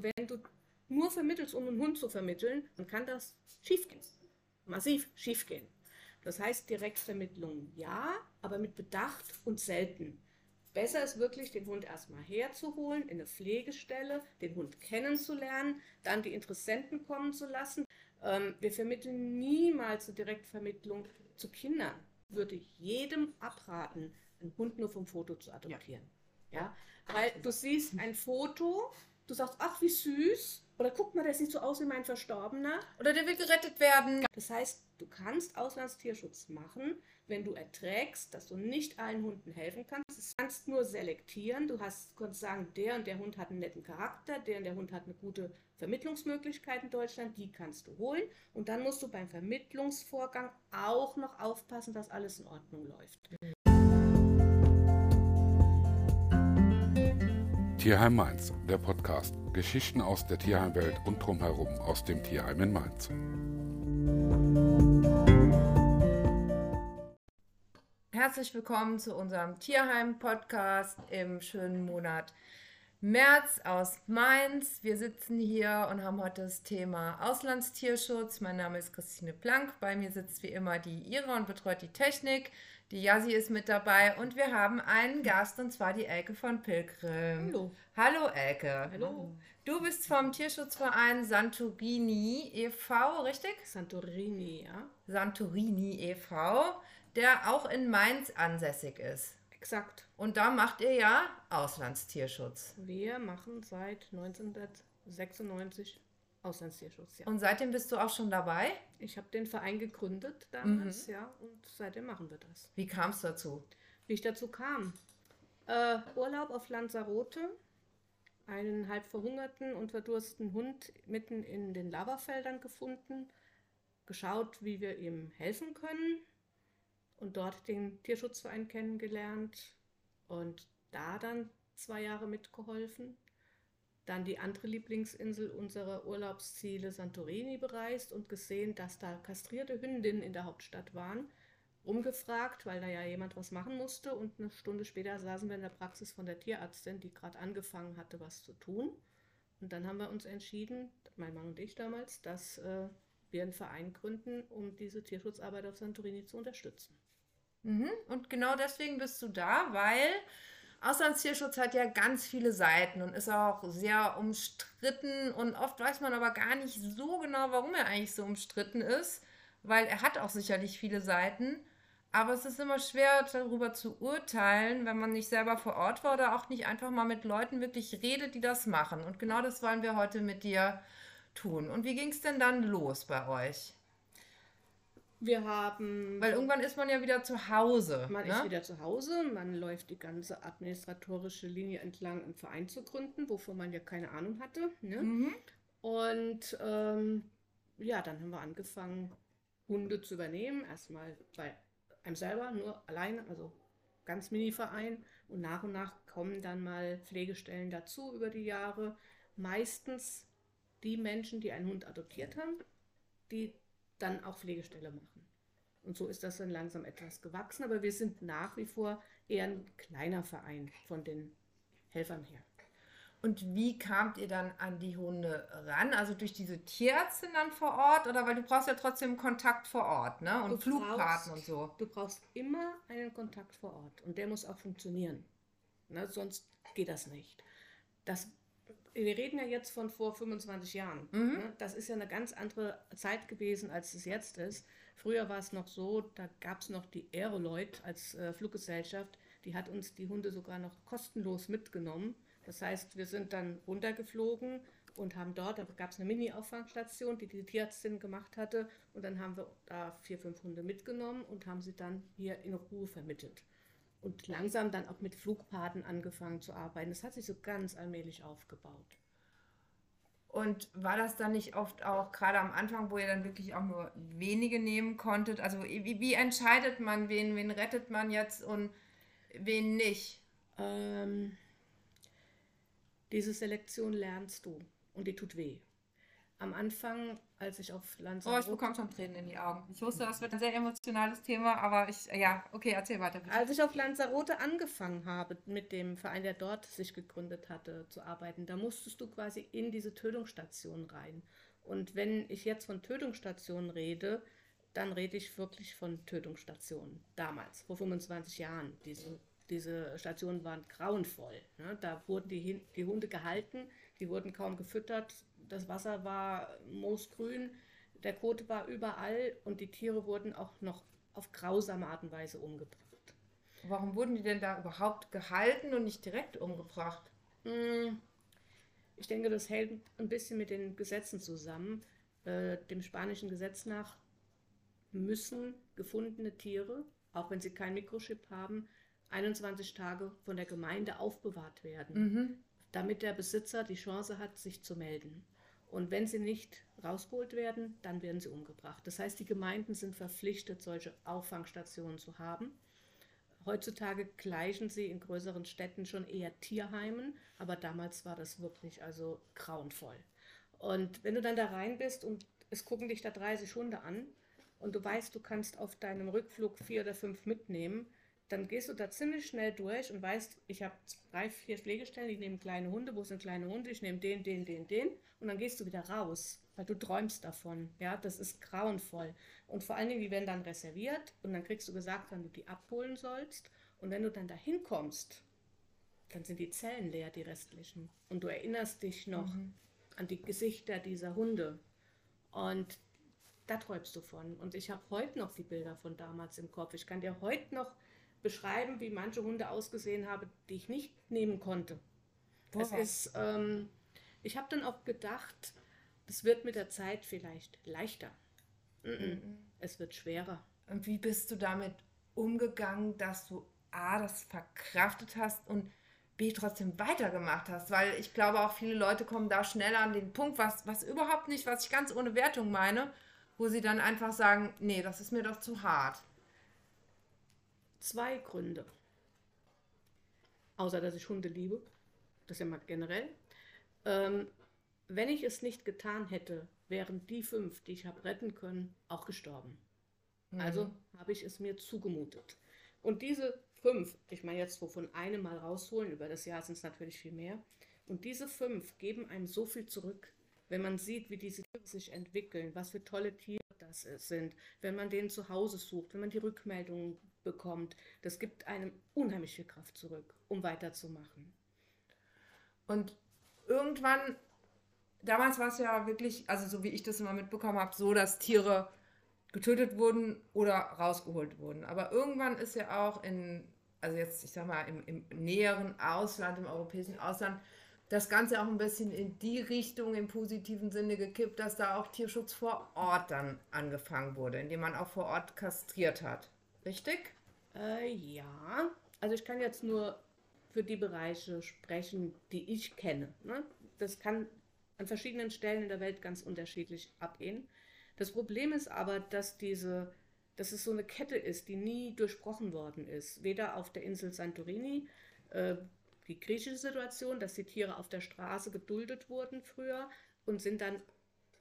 wenn du nur vermittelst, um einen Hund zu vermitteln, dann kann das schiefgehen. Massiv schiefgehen. Das heißt, Direktvermittlung ja, aber mit Bedacht und selten. Besser ist wirklich, den Hund erstmal herzuholen, in eine Pflegestelle, den Hund kennenzulernen, dann die Interessenten kommen zu lassen. Ähm, wir vermitteln niemals eine Direktvermittlung zu Kindern. Würde jedem abraten, einen Hund nur vom Foto zu adoptieren. Ja. ja? Weil du siehst ein Foto, du sagst, ach, wie süß, oder guck mal, der sieht so aus wie mein Verstorbener. Oder der will gerettet werden. Das heißt, du kannst Auslandstierschutz machen, wenn du erträgst, dass du nicht allen Hunden helfen kannst. Du kannst nur selektieren. Du hast, kannst sagen, der und der Hund hat einen netten Charakter, der und der Hund hat eine gute Vermittlungsmöglichkeit in Deutschland, die kannst du holen. Und dann musst du beim Vermittlungsvorgang auch noch aufpassen, dass alles in Ordnung läuft. Tierheim Mainz, der Podcast. Geschichten aus der Tierheimwelt und drumherum aus dem Tierheim in Mainz. Herzlich willkommen zu unserem Tierheim-Podcast im schönen Monat März aus Mainz. Wir sitzen hier und haben heute das Thema Auslandstierschutz. Mein Name ist Christine Plank. Bei mir sitzt wie immer die Ira und betreut die Technik. Die Yasi ist mit dabei und wir haben einen Gast und zwar die Elke von Pilgrim. Hallo. Hallo Elke. Hallo. Du bist vom Tierschutzverein Santorini e.V., richtig? Santorini, ja. Santorini e.V., der auch in Mainz ansässig ist. Exakt. Und da macht ihr ja Auslandstierschutz. Wir machen seit 1996 Auslandstierschutz, ja. Und seitdem bist du auch schon dabei? Ich habe den Verein gegründet damals, mhm. ja, und seitdem machen wir das. Wie kam es dazu? Wie ich dazu kam? Äh, Urlaub auf Lanzarote, einen halb verhungerten und verdursten Hund mitten in den Lavafeldern gefunden, geschaut, wie wir ihm helfen können und dort den Tierschutzverein kennengelernt und da dann zwei Jahre mitgeholfen dann die andere Lieblingsinsel unserer Urlaubsziele Santorini bereist und gesehen, dass da kastrierte Hündinnen in der Hauptstadt waren. Umgefragt, weil da ja jemand was machen musste und eine Stunde später saßen wir in der Praxis von der Tierärztin, die gerade angefangen hatte, was zu tun. Und dann haben wir uns entschieden, mein Mann und ich damals, dass äh, wir einen Verein gründen, um diese Tierschutzarbeit auf Santorini zu unterstützen. Mhm. Und genau deswegen bist du da, weil Auslandstierschutz hat ja ganz viele Seiten und ist auch sehr umstritten und oft weiß man aber gar nicht so genau, warum er eigentlich so umstritten ist, weil er hat auch sicherlich viele Seiten. Aber es ist immer schwer darüber zu urteilen, wenn man nicht selber vor Ort war oder auch nicht einfach mal mit Leuten wirklich redet, die das machen. Und genau das wollen wir heute mit dir tun. Und wie ging es denn dann los bei euch? Wir haben. Weil irgendwann ist man ja wieder zu Hause. Man ne? ist wieder zu Hause, man läuft die ganze administratorische Linie entlang, einen Verein zu gründen, wovon man ja keine Ahnung hatte. Ne? Mhm. Und ähm, ja, dann haben wir angefangen, Hunde zu übernehmen. Erstmal bei einem selber, nur alleine, also ganz Mini-Verein. Und nach und nach kommen dann mal Pflegestellen dazu über die Jahre. Meistens die Menschen, die einen Hund adoptiert haben, die dann auch Pflegestelle machen. Und so ist das dann langsam etwas gewachsen, aber wir sind nach wie vor eher ein kleiner Verein von den Helfern her. Und wie kamt ihr dann an die Hunde ran? Also durch diese Tierärztin dann vor Ort oder weil du brauchst ja trotzdem Kontakt vor Ort, ne? Und Flugpaten und so. Du brauchst immer einen Kontakt vor Ort und der muss auch funktionieren. Ne? Sonst geht das nicht. Das wir reden ja jetzt von vor 25 Jahren. Mhm. Ne? Das ist ja eine ganz andere Zeit gewesen, als es jetzt ist. Früher war es noch so, da gab es noch die Aeroloid als äh, Fluggesellschaft, die hat uns die Hunde sogar noch kostenlos mitgenommen. Das heißt, wir sind dann runtergeflogen und haben dort, da gab es eine Mini-Auffangstation, die die Tierärztin gemacht hatte. Und dann haben wir da vier, fünf Hunde mitgenommen und haben sie dann hier in Ruhe vermittelt und langsam dann auch mit Flugpaten angefangen zu arbeiten. Das hat sich so ganz allmählich aufgebaut. Und war das dann nicht oft auch gerade am Anfang, wo ihr dann wirklich auch nur wenige nehmen konntet? Also wie, wie entscheidet man, wen, wen rettet man jetzt und wen nicht? Ähm, diese Selektion lernst du und die tut weh. am Anfang, als ich auf Oh, ich Lanzarote, bekomme schon Tränen in die Augen. Ich wusste, das wird ein sehr emotionales Thema, aber ich, ja, okay, erzähl weiter. bitte. als ich auf Lanzarote angefangen habe, mit dem Verein, der dort sich gegründet hatte, zu arbeiten, da musstest du quasi in diese Tötungsstation rein. Und wenn ich jetzt von Tötungsstationen rede, dann rede ich wirklich von Tötungsstationen. Damals, vor 25 Jahren. Diese, diese Stationen waren grauenvoll. Ne? Da wurden die, die Hunde gehalten, die wurden kaum gefüttert, das Wasser war moosgrün, der Kot war überall und die Tiere wurden auch noch auf grausame Art und Weise umgebracht. Warum wurden die denn da überhaupt gehalten und nicht direkt umgebracht? Mm, Ich denke, das hält ein bisschen mit den Gesetzen zusammen. Äh, dem spanischen Gesetz nach müssen gefundene Tiere, auch wenn sie kein Mikrochip haben, 21 Tage von der Gemeinde aufbewahrt werden, Mhm. Damit der Besitzer die Chance hat, sich zu melden. Und wenn sie nicht rausgeholt werden, dann werden sie umgebracht. Das heißt, die Gemeinden sind verpflichtet, solche Auffangstationen zu haben. Heutzutage gleichen sie in größeren Städten schon eher Tierheimen, aber damals war das wirklich also grauenvoll. Und wenn du dann da rein bist und es gucken dich da 30 Hunde an und du weißt, du kannst auf deinem Rückflug vier oder fünf mitnehmen, dann gehst du da ziemlich schnell durch und weißt, ich habe drei, vier Pflegestellen, die nehmen kleine Hunde, wo sind kleine Hunde, ich nehme den, den, den, den und dann gehst du wieder raus, weil du träumst davon. Ja, das ist grauenvoll. Und vor allen Dingen, die werden dann reserviert und dann kriegst du gesagt, wann du die abholen sollst. Und wenn du dann da hinkommst, dann sind die Zellen leer, die restlichen. Und du erinnerst dich noch an die Gesichter dieser Hunde. Und da träumst du von. Und ich habe heute noch die Bilder von damals im Kopf. Ich kann dir heute noch beschreiben, wie manche Hunde ausgesehen haben, die ich nicht nehmen konnte. Es Boah. ist, ähm, ich habe dann auch gedacht, es wird mit der Zeit vielleicht leichter. Mhm. Es wird schwerer. Und wie bist du damit umgegangen, dass du A, das verkraftet hast und B, trotzdem weitergemacht hast? Weil ich glaube, auch viele Leute kommen da schneller an den Punkt, was, was überhaupt nicht, was ich ganz ohne Wertung meine, wo sie dann einfach sagen, nee, das ist mir doch zu hart. Zwei Gründe. Außer, dass ich Hunde liebe. Das ist ja mal generell. Ähm, wenn ich es nicht getan hätte, wären die fünf, die ich habe retten können, auch gestorben. Also habe ich es mir zugemutet. Und diese fünf, ich meine jetzt wovon eine mal rausholen, über das Jahr sind es natürlich viel mehr. Und diese fünf geben einem so viel zurück, wenn man sieht, wie diese Tiere sich entwickeln, was für tolle Tiere das sind, wenn man denen zu Hause sucht, wenn man die Rückmeldungen bekommt. Das gibt einem unheimlich viel Kraft zurück, um weiterzumachen. Und irgendwann, damals war es ja wirklich, also so wie ich das immer mitbekommen habe, so, dass Tiere getötet wurden oder rausgeholt wurden. Aber irgendwann ist ja auch in, also jetzt, ich sag mal, im, im näheren Ausland, im europäischen Ausland, das Ganze auch ein bisschen in die Richtung im positiven Sinne gekippt, dass da auch Tierschutz vor Ort dann angefangen wurde, indem man auch vor Ort kastriert hat. Richtig? Äh, ja, also ich kann jetzt nur für die Bereiche sprechen, die ich kenne. Ne? Das kann an verschiedenen Stellen in der Welt ganz unterschiedlich abgehen. Das Problem ist aber, dass diese, dass es so eine Kette ist, die nie durchbrochen worden ist. Weder auf der Insel Santorini, äh, die griechische Situation, dass die Tiere auf der Straße geduldet wurden früher und sind dann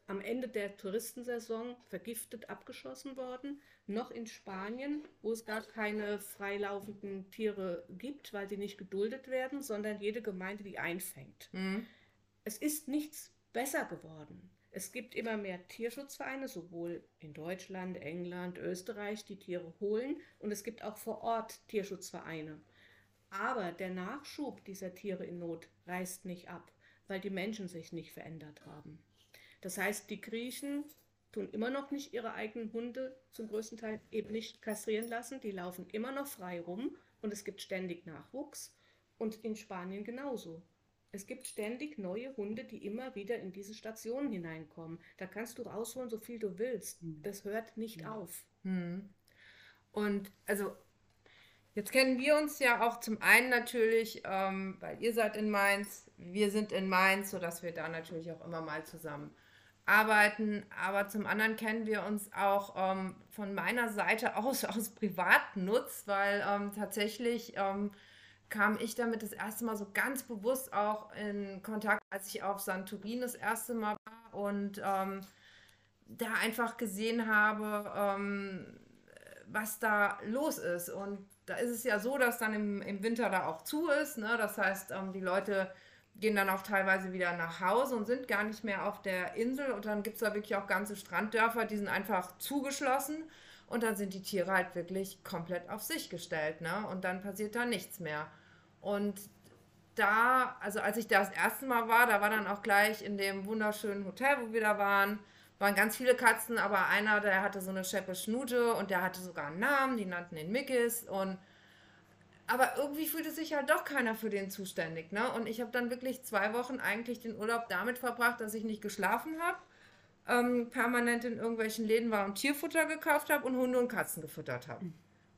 am Ende der Touristensaison vergiftet abgeschossen worden, noch in Spanien, wo es gar keine freilaufenden Tiere gibt, weil sie nicht geduldet werden, sondern jede Gemeinde die einfängt. Mhm. Es ist nichts besser geworden. Es gibt immer mehr Tierschutzvereine, sowohl in Deutschland, England, Österreich, die Tiere holen und es gibt auch vor Ort Tierschutzvereine. Aber der Nachschub dieser Tiere in Not reißt nicht ab, weil die Menschen sich nicht verändert haben. Das heißt, die Griechen tun immer noch nicht ihre eigenen Hunde zum größten Teil eben nicht kastrieren lassen. Die laufen immer noch frei rum und es gibt ständig Nachwuchs. Und in Spanien genauso. Es gibt ständig neue Hunde, die immer wieder in diese Stationen hineinkommen. Da kannst du rausholen, so viel du willst. Das hört nicht auf. Hm. Und also, jetzt kennen wir uns ja auch zum einen natürlich, ähm, weil ihr seid in Mainz, wir sind in Mainz, sodass wir da natürlich auch immer mal zusammen arbeiten. Aber zum anderen kennen wir uns auch ähm, von meiner Seite aus aus Privatnutz, weil ähm, tatsächlich ähm, kam ich damit das erste Mal so ganz bewusst auch in Kontakt, als ich auf Santorin das erste Mal war und ähm, da einfach gesehen habe, ähm, was da los ist. Und da ist es ja so, dass dann im, im Winter da auch zu ist. Ne? Das heißt, ähm, die Leute gehen dann auch teilweise wieder nach Hause und sind gar nicht mehr auf der Insel. Und dann gibt es da wirklich auch ganze Stranddörfer, die sind einfach zugeschlossen. Und dann sind die Tiere halt wirklich komplett auf sich gestellt. Ne? Und dann passiert da nichts mehr. Und da, also als ich da das erste Mal war, da war dann auch gleich in dem wunderschönen Hotel, wo wir da waren, waren ganz viele Katzen, aber einer, der hatte so eine scheppe Schnute und der hatte sogar einen Namen, die nannten ihn Mickis und aber irgendwie fühlte sich halt doch keiner für den zuständig, ne? Und ich habe dann wirklich zwei Wochen eigentlich den Urlaub damit verbracht, dass ich nicht geschlafen habe, ähm, permanent in irgendwelchen Läden war und Tierfutter gekauft habe und Hunde und Katzen gefüttert habe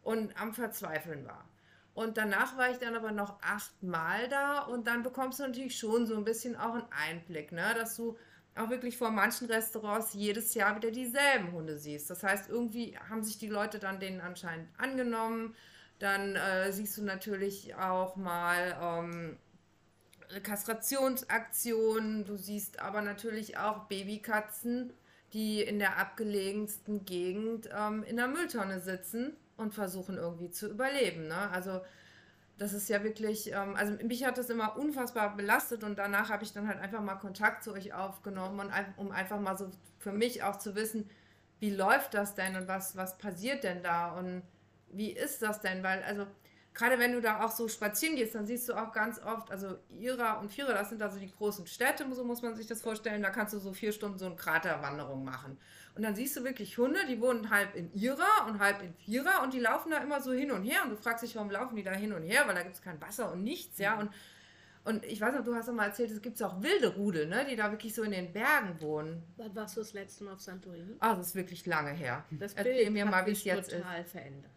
und am Verzweifeln war. Und danach war ich dann aber noch achtmal da und dann bekommst du natürlich schon so ein bisschen auch einen Einblick, ne? Dass du auch wirklich vor manchen Restaurants jedes Jahr wieder dieselben Hunde siehst. Das heißt, irgendwie haben sich die Leute dann denen anscheinend angenommen. Dann äh, siehst du natürlich auch mal ähm, Kastrationsaktionen. Du siehst aber natürlich auch Babykatzen, die in der abgelegensten Gegend ähm, in der Mülltonne sitzen und versuchen irgendwie zu überleben. Ne? Also das ist ja wirklich, ähm, also mich hat das immer unfassbar belastet und danach habe ich dann halt einfach mal Kontakt zu euch aufgenommen und um einfach mal so für mich auch zu wissen, wie läuft das denn und was, was passiert denn da und wie ist das denn? Weil, also gerade wenn du da auch so spazieren gehst, dann siehst du auch ganz oft, also Ira und Vierer, das sind also die großen Städte, so muss man sich das vorstellen, da kannst du so vier Stunden so eine Kraterwanderung machen. Und dann siehst du wirklich Hunde, die wohnen halb in Ira und halb in Vierer und die laufen da immer so hin und her und du fragst dich, warum laufen die da hin und her, weil da gibt es kein Wasser und nichts, ja, und und ich weiß noch, du hast doch mal erzählt, es gibt auch wilde Rudel, ne, die da wirklich so in den Bergen wohnen. Wann warst du das letzte Mal auf Santorini? Ah, das ist wirklich lange her. Das Erzähl mir mal, wie es jetzt total ist. verändert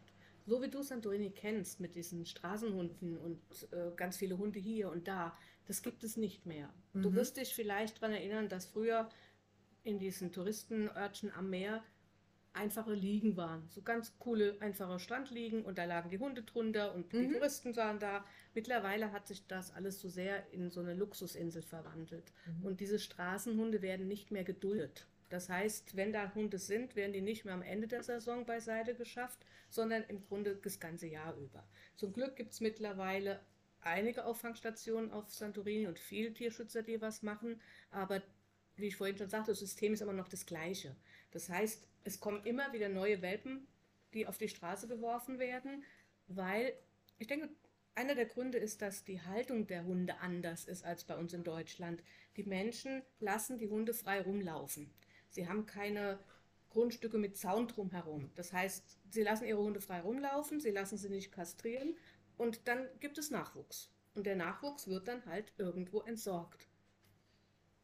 so wie du Santorini kennst, mit diesen Straßenhunden und äh, ganz viele Hunde hier und da, das gibt es nicht mehr. Mhm. Du wirst dich vielleicht daran erinnern, dass früher in diesen Touristenörtchen am Meer einfache Liegen waren. So ganz coole, einfache Strandliegen und da lagen die Hunde drunter und mhm. die Touristen waren da. Mittlerweile hat sich das alles so sehr in so eine Luxusinsel verwandelt. Mhm. Und diese Straßenhunde werden nicht mehr geduldet. Das heißt, wenn da Hunde sind, werden die nicht mehr am Ende der Saison beiseite geschafft, sondern im Grunde das ganze Jahr über. Zum Glück gibt es mittlerweile einige Auffangstationen auf Santorini und viele Tierschützer, die was machen, aber wie ich vorhin schon sagte, das System ist immer noch das gleiche. Das heißt, es kommen immer wieder neue Welpen, die auf die Straße geworfen werden, weil ich denke, einer der Gründe ist, dass die Haltung der Hunde anders ist als bei uns in Deutschland. Die Menschen lassen die Hunde frei rumlaufen. Sie haben keine Grundstücke mit Zaun drumherum. Das heißt, sie lassen ihre Hunde frei rumlaufen, sie lassen sie nicht kastrieren und dann gibt es Nachwuchs. Und der Nachwuchs wird dann halt irgendwo entsorgt.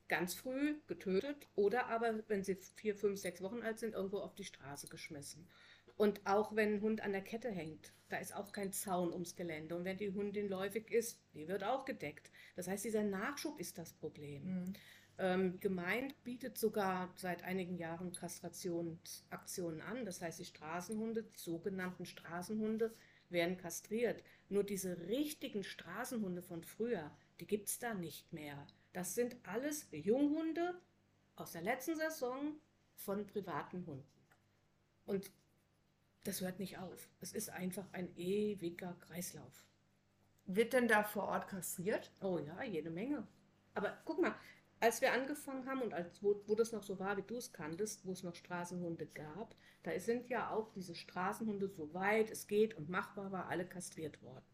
Ganz früh getötet oder aber, wenn sie vier, fünf, sechs Wochen alt sind, irgendwo auf die Straße geschmissen. Und auch wenn ein Hund an der Kette hängt, da ist auch kein Zaun ums Gelände. Und wenn die Hundin läufig ist, die wird auch gedeckt. Das heißt, dieser Nachschub ist das Problem. Mhm. Ähm, Gemeinde bietet sogar seit einigen Jahren Kastrationsaktionen an. Das heißt, die Straßenhunde, die sogenannten Straßenhunde, werden kastriert. Nur diese richtigen Straßenhunde von früher, die gibt es da nicht mehr. Das sind alles Junghunde aus der letzten Saison von privaten Hunden. Und das hört nicht auf. Es ist einfach ein ewiger Kreislauf. Wird denn da vor Ort kastriert? Oh ja, jede Menge. Aber guck mal, als wir angefangen haben und als, wo, wo das noch so war, wie du es kanntest, wo es noch Straßenhunde gab, da sind ja auch diese Straßenhunde, soweit es geht und machbar war, alle kastriert worden.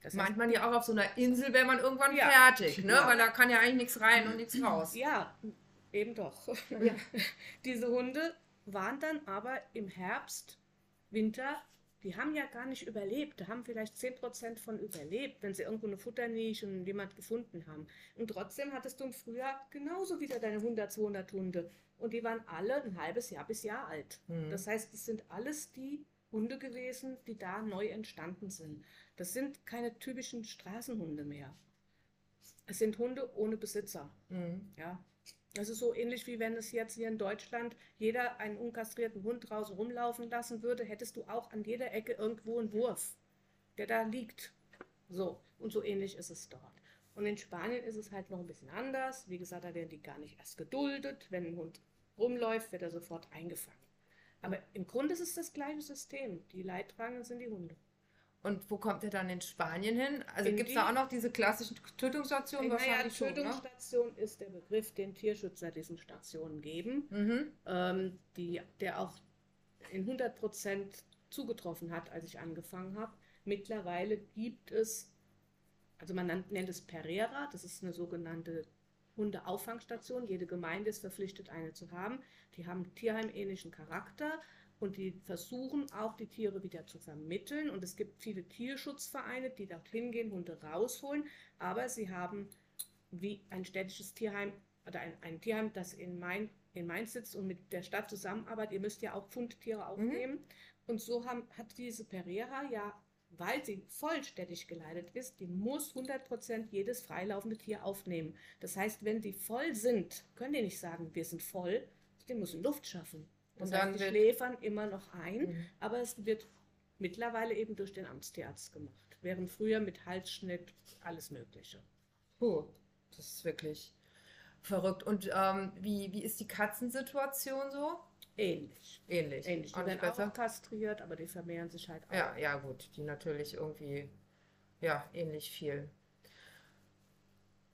Das meint man ja auch auf so einer Insel, wäre man irgendwann ja, fertig, ne? Ja. weil da kann ja eigentlich nichts rein und nichts raus. Ja, eben doch. Ja. Diese Hunde waren dann aber im Herbst, Winter die haben ja gar nicht überlebt. Da haben vielleicht 10% von überlebt, wenn sie irgendwo eine Futternische und jemand gefunden haben. Und trotzdem hattest du im Frühjahr genauso wieder deine 100, 200 Hunde. Und die waren alle ein halbes Jahr bis Jahr alt. Mhm. Das heißt, es sind alles die Hunde gewesen, die da neu entstanden sind. Das sind keine typischen Straßenhunde mehr. Es sind Hunde ohne Besitzer. Mhm. Ja, das ist so ähnlich wie wenn es jetzt hier in Deutschland jeder einen unkastrierten Hund draußen rumlaufen lassen würde, hättest du auch an jeder Ecke irgendwo einen Wurf, der da liegt. So, und so ähnlich ist es dort. Und in Spanien ist es halt noch ein bisschen anders. Wie gesagt, da werden die gar nicht erst geduldet. Wenn ein Hund rumläuft, wird er sofort eingefangen. Aber im Grunde ist es das gleiche System. Die Leidtragenden sind die Hunde. Und wo kommt er dann in Spanien hin? Also gibt es da auch noch diese klassischen Tötungsstationen? Naja, Wahrscheinlich schon, ne? Tötungsstation ist der Begriff, den Tierschützer diesen Stationen geben, Mhm. ähm, die, der auch in 100 Prozent zugetroffen hat, als ich angefangen habe. Mittlerweile gibt es, also man nennt, nennt es Pereira, das ist eine sogenannte Hundeauffangstation. Jede Gemeinde ist verpflichtet, eine zu haben. Die haben tierheimähnlichen Charakter und die versuchen auch, die Tiere wieder zu vermitteln. Und es gibt viele Tierschutzvereine, die dorthin gehen, Hunde rausholen, aber sie haben wie ein städtisches Tierheim oder ein, ein Tierheim, das in, Main, in Mainz sitzt und mit der Stadt zusammenarbeitet. Ihr müsst ja auch Fundtiere aufnehmen. Und so haben, hat diese Pereira ja, weil sie vollständig geleitet ist, die muss 100% jedes freilaufende Tier aufnehmen. Das heißt, wenn die voll sind, können die nicht sagen, wir sind voll, die müssen Luft schaffen. Das Und dann heißt, die schläfern immer noch ein, Mhm. aber es wird mittlerweile eben durch den Amtstierarzt gemacht. Während früher mit Halsschnitt alles Mögliche. Puh, das ist wirklich verrückt. Und ähm, wie, wie ist die Katzensituation so? Ähnlich. Ähnlich. Ähnlich. Die Auch werden besser? auch kastriert, aber die vermehren sich halt auch. Ja, ja, gut. Die natürlich irgendwie, ja, ähnlich viel.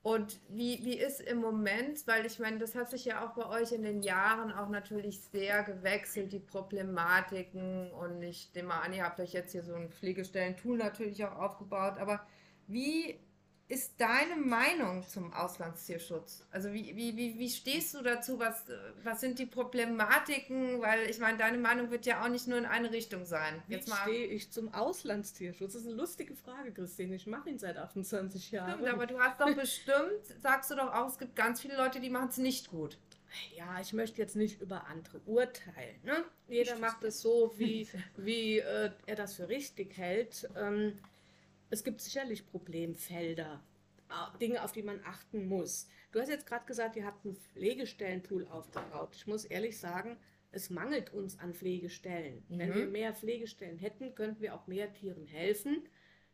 Und wie, wie ist im Moment, weil ich meine, das hat sich ja auch bei euch in den Jahren auch natürlich sehr gewechselt, die Problematiken. Und ich nehme mal an, ihr habt euch jetzt hier so ein Pflegestellen-Tool natürlich auch aufgebaut. Aber wie ist deine Meinung zum Auslandstierschutz? Also wie, wie, wie, wie stehst du dazu? Was, was sind die Problematiken? Weil ich meine, deine Meinung wird ja auch nicht nur in eine Richtung sein. Wie Jetzt mal stehe ich zum Auslandstierschutz? Das ist eine lustige Frage, Christine. Ich mache ihn seit 28 Jahren. Stimmt, aber du hast doch bestimmt, sagst du doch auch, es gibt ganz viele Leute, die machen es nicht gut. Ja, ich möchte jetzt nicht über andere urteilen. Ne? Jeder macht es so, wie, wie äh, er das für richtig hält. Ähm, es gibt sicherlich Problemfelder, äh, Dinge, auf die man achten muss. Du hast jetzt gerade gesagt, ihr habt einen Pflegestellenpool aufgebaut. Ich muss ehrlich sagen, es mangelt uns an Pflegestellen. Wenn Mhm. wir mehr Pflegestellen hätten, könnten wir auch mehr Tieren helfen.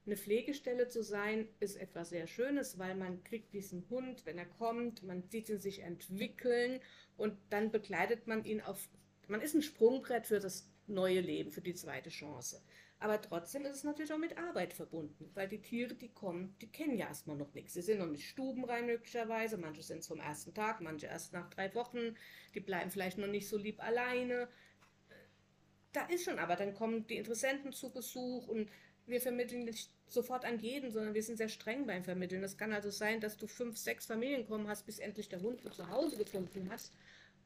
Eine Pflegestelle zu sein, ist etwas sehr Schönes, weil man kriegt diesen Hund, wenn er kommt, man sieht ihn sich entwickeln und dann begleitet man ihn auf, man ist ein Sprungbrett für das neue Leben, für die zweite Chance. Aber trotzdem ist es natürlich auch mit Arbeit verbunden, weil die Tiere, die kommen, die kennen ja erstmal noch nichts. Sie sind noch nicht stubenrein möglicherweise, manche sind es vom ersten Tag, manche erst nach drei Wochen, die bleiben vielleicht noch nicht so lieb alleine. Da ist schon, aber dann kommen die Interessenten zu Besuch und wir vermitteln nicht sofort an jeden, sondern wir sind sehr streng beim Vermitteln. Es kann also sein, dass du fünf, sechs Familien kommen hast, bis endlich der Hund zu Hause gefunden hast.